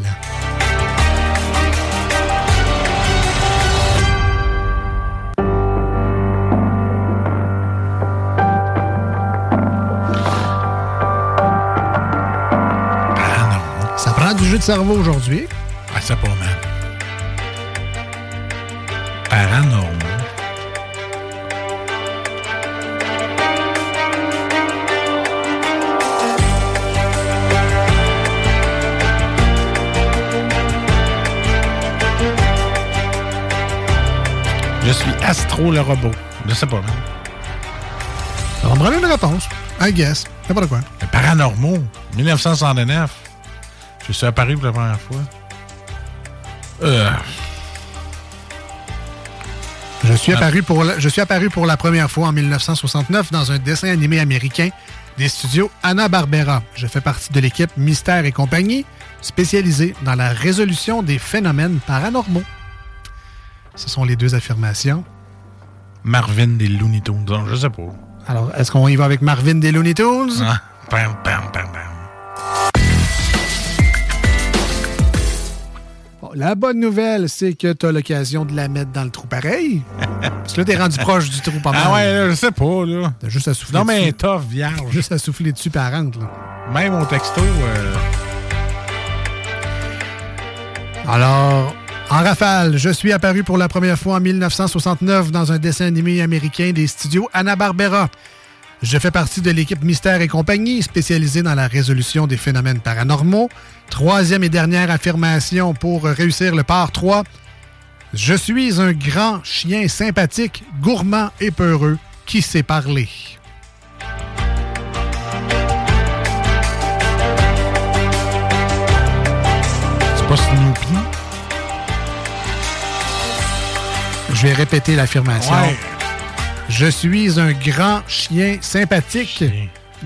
Jeu de cerveau aujourd'hui? Ah, c'est pas mal. Paranormal. Je suis Astro le robot. Je sais pas, man. On me une réponse. I guess. N'importe quoi. Les paranormaux. 1969. Je suis apparu pour la première fois. Euh, Je suis, apparu pour la, je suis apparu pour la première fois en 1969 dans un dessin animé américain des studios Hanna-Barbera. Je fais partie de l'équipe Mystère et compagnie, spécialisée dans la résolution des phénomènes paranormaux. Ce sont les deux affirmations. Marvin des Looney Tunes. Non, Je sais pas. Alors, est-ce qu'on y va avec Marvin des Looney Tunes? Ah, bam, bam, bam, la bonne nouvelle, c'est que tu as l'occasion de la mettre dans le trou pareil. Parce que là, t'es rendu proche du trou pas mal. Ah ouais, là, je sais pas, là. T'as juste à souffler Non, mais dessus. tough, vierge. Juste à souffler dessus par rentre, là. Même au texto. euh, Alors, en rafale, je suis apparu pour la première fois en 1969 dans un dessin animé américain des studios Hanna-Barbera. Je fais partie de l'équipe Mystère et compagnie, spécialisée dans la résolution des phénomènes paranormaux. Troisième et dernière affirmation pour réussir le par 3. Je suis un grand chien sympathique, gourmand et peureux qui sait parler? C'est pas Snoopy. Je vais répéter l'affirmation. Je suis un grand chien sympathique,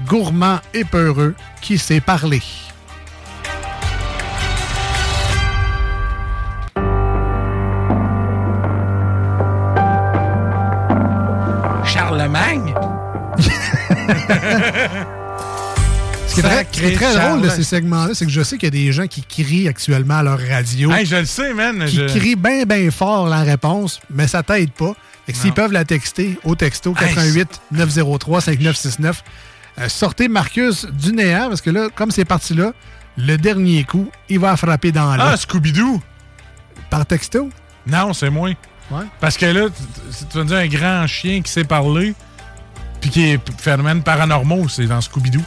gourmand et peureux qui sait parler. Charlemagne? Ce qui est très, drôle de ces segments-là, c'est que je sais qu'il y a des gens qui crient actuellement à leur radio. Hey, je le sais, man. qui je- crient bien, bien fort la réponse, mais ça t'aide pas. Fait que s'ils peuvent la texter au texto 88 903 5969, euh, sortez Marcus du néant, parce que là, comme c'est parti là, le dernier coup, il va frapper dans Ah, l'œuf. Scooby-Doo. Par texto? Non, c'est moi. Ouais. Parce que là, tu- tu vas me dire un grand chien qui sait parler, puis qui est phénomène paranormaux, c'est dans Scooby-Doo.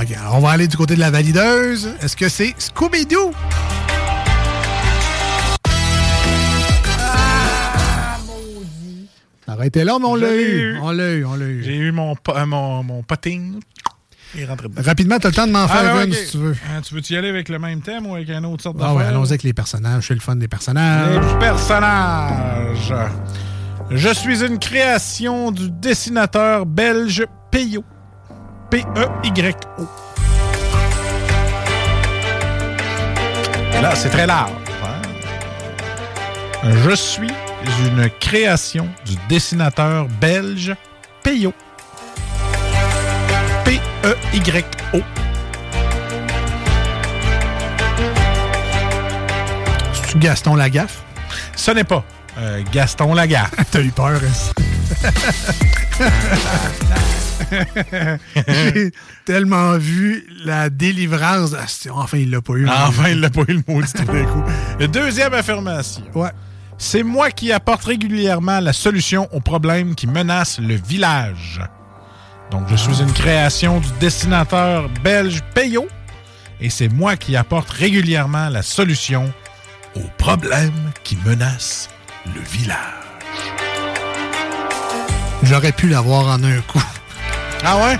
OK, alors on va aller du côté de la valideuse. Est-ce que c'est Scooby-Doo? Été là, mais on l'a eu. eu. On l'a eu, on l'a eu. J'ai eu mon, euh, mon, mon potting. Rapidement, t'as le temps de m'en faire Ah, ouais, une ok. si tu veux. Ah, tu veux-y aller avec le même thème ou avec un autre sorte Ah ouais, allons-y avec les personnages. C'est le fun des personnages. Les personnages. Je suis une création du dessinateur belge Peyo. P-E-Y-O. Là, c'est très large. hein. Je suis une création du dessinateur belge Peyo. P-E-Y-O. C'est-tu Gaston Lagaffe? Ce n'est pas euh, Gaston Lagaffe. T'as eu peur, J'ai tellement vu la délivrance. Ah, enfin, il l'a pas eu. Enfin, il l'a pas eu le mot tout d'un coup. Deuxième affirmation. Ouais. C'est moi qui apporte régulièrement la solution aux problèmes qui menacent le village. Donc, je suis une création du dessinateur belge Peyo et c'est moi qui apporte régulièrement la solution aux problèmes qui menacent le village. J'aurais pu l'avoir en un coup. Ah ouais?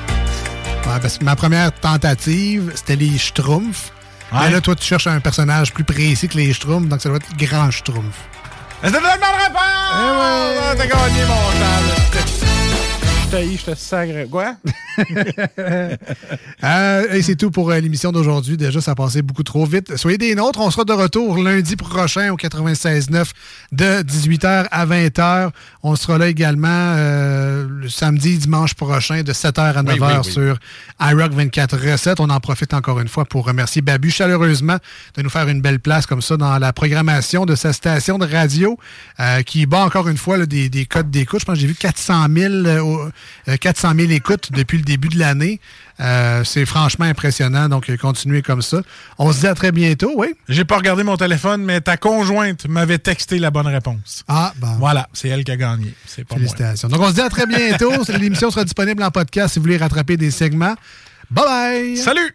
Ouais, parce que ma première tentative, c'était les Schtroumpfs. Ouais. Mais là, toi, tu cherches un personnage plus précis que les Schtroumpfs, donc ça doit être Grand Schtroumpf. C'est la bonne réponse! Eh ouais. T'as gagné mon. Je te- Je te sacre. Quoi? Euh, et c'est tout pour euh, l'émission d'aujourd'hui. Déjà, ça a passé beaucoup trop vite. Soyez des nôtres. On sera de retour lundi prochain au 96.9 de 18h à 20h. On sera là également euh, le samedi, dimanche prochain de 7h à 9h Oui, oui, oui. sur iRock 24 Recettes. On en profite encore une fois pour remercier Babu chaleureusement de nous faire une belle place comme ça dans la programmation de sa station de radio euh, qui bat encore une fois là, des, des codes d'écoute. Je pense que j'ai vu 400 000, euh, au- euh, 400 000 écoutes depuis le début de l'année. Euh, c'est franchement impressionnant. Donc, euh, continuez comme ça. On se dit à très bientôt, oui? J'ai pas regardé mon téléphone, mais ta conjointe m'avait texté la bonne réponse. Ah, ben. Voilà, c'est elle qui a gagné. C'est pas moi. Félicitations. Donc, on se dit à très bientôt. L'émission sera disponible en podcast si vous voulez rattraper des segments. Bye bye! Salut!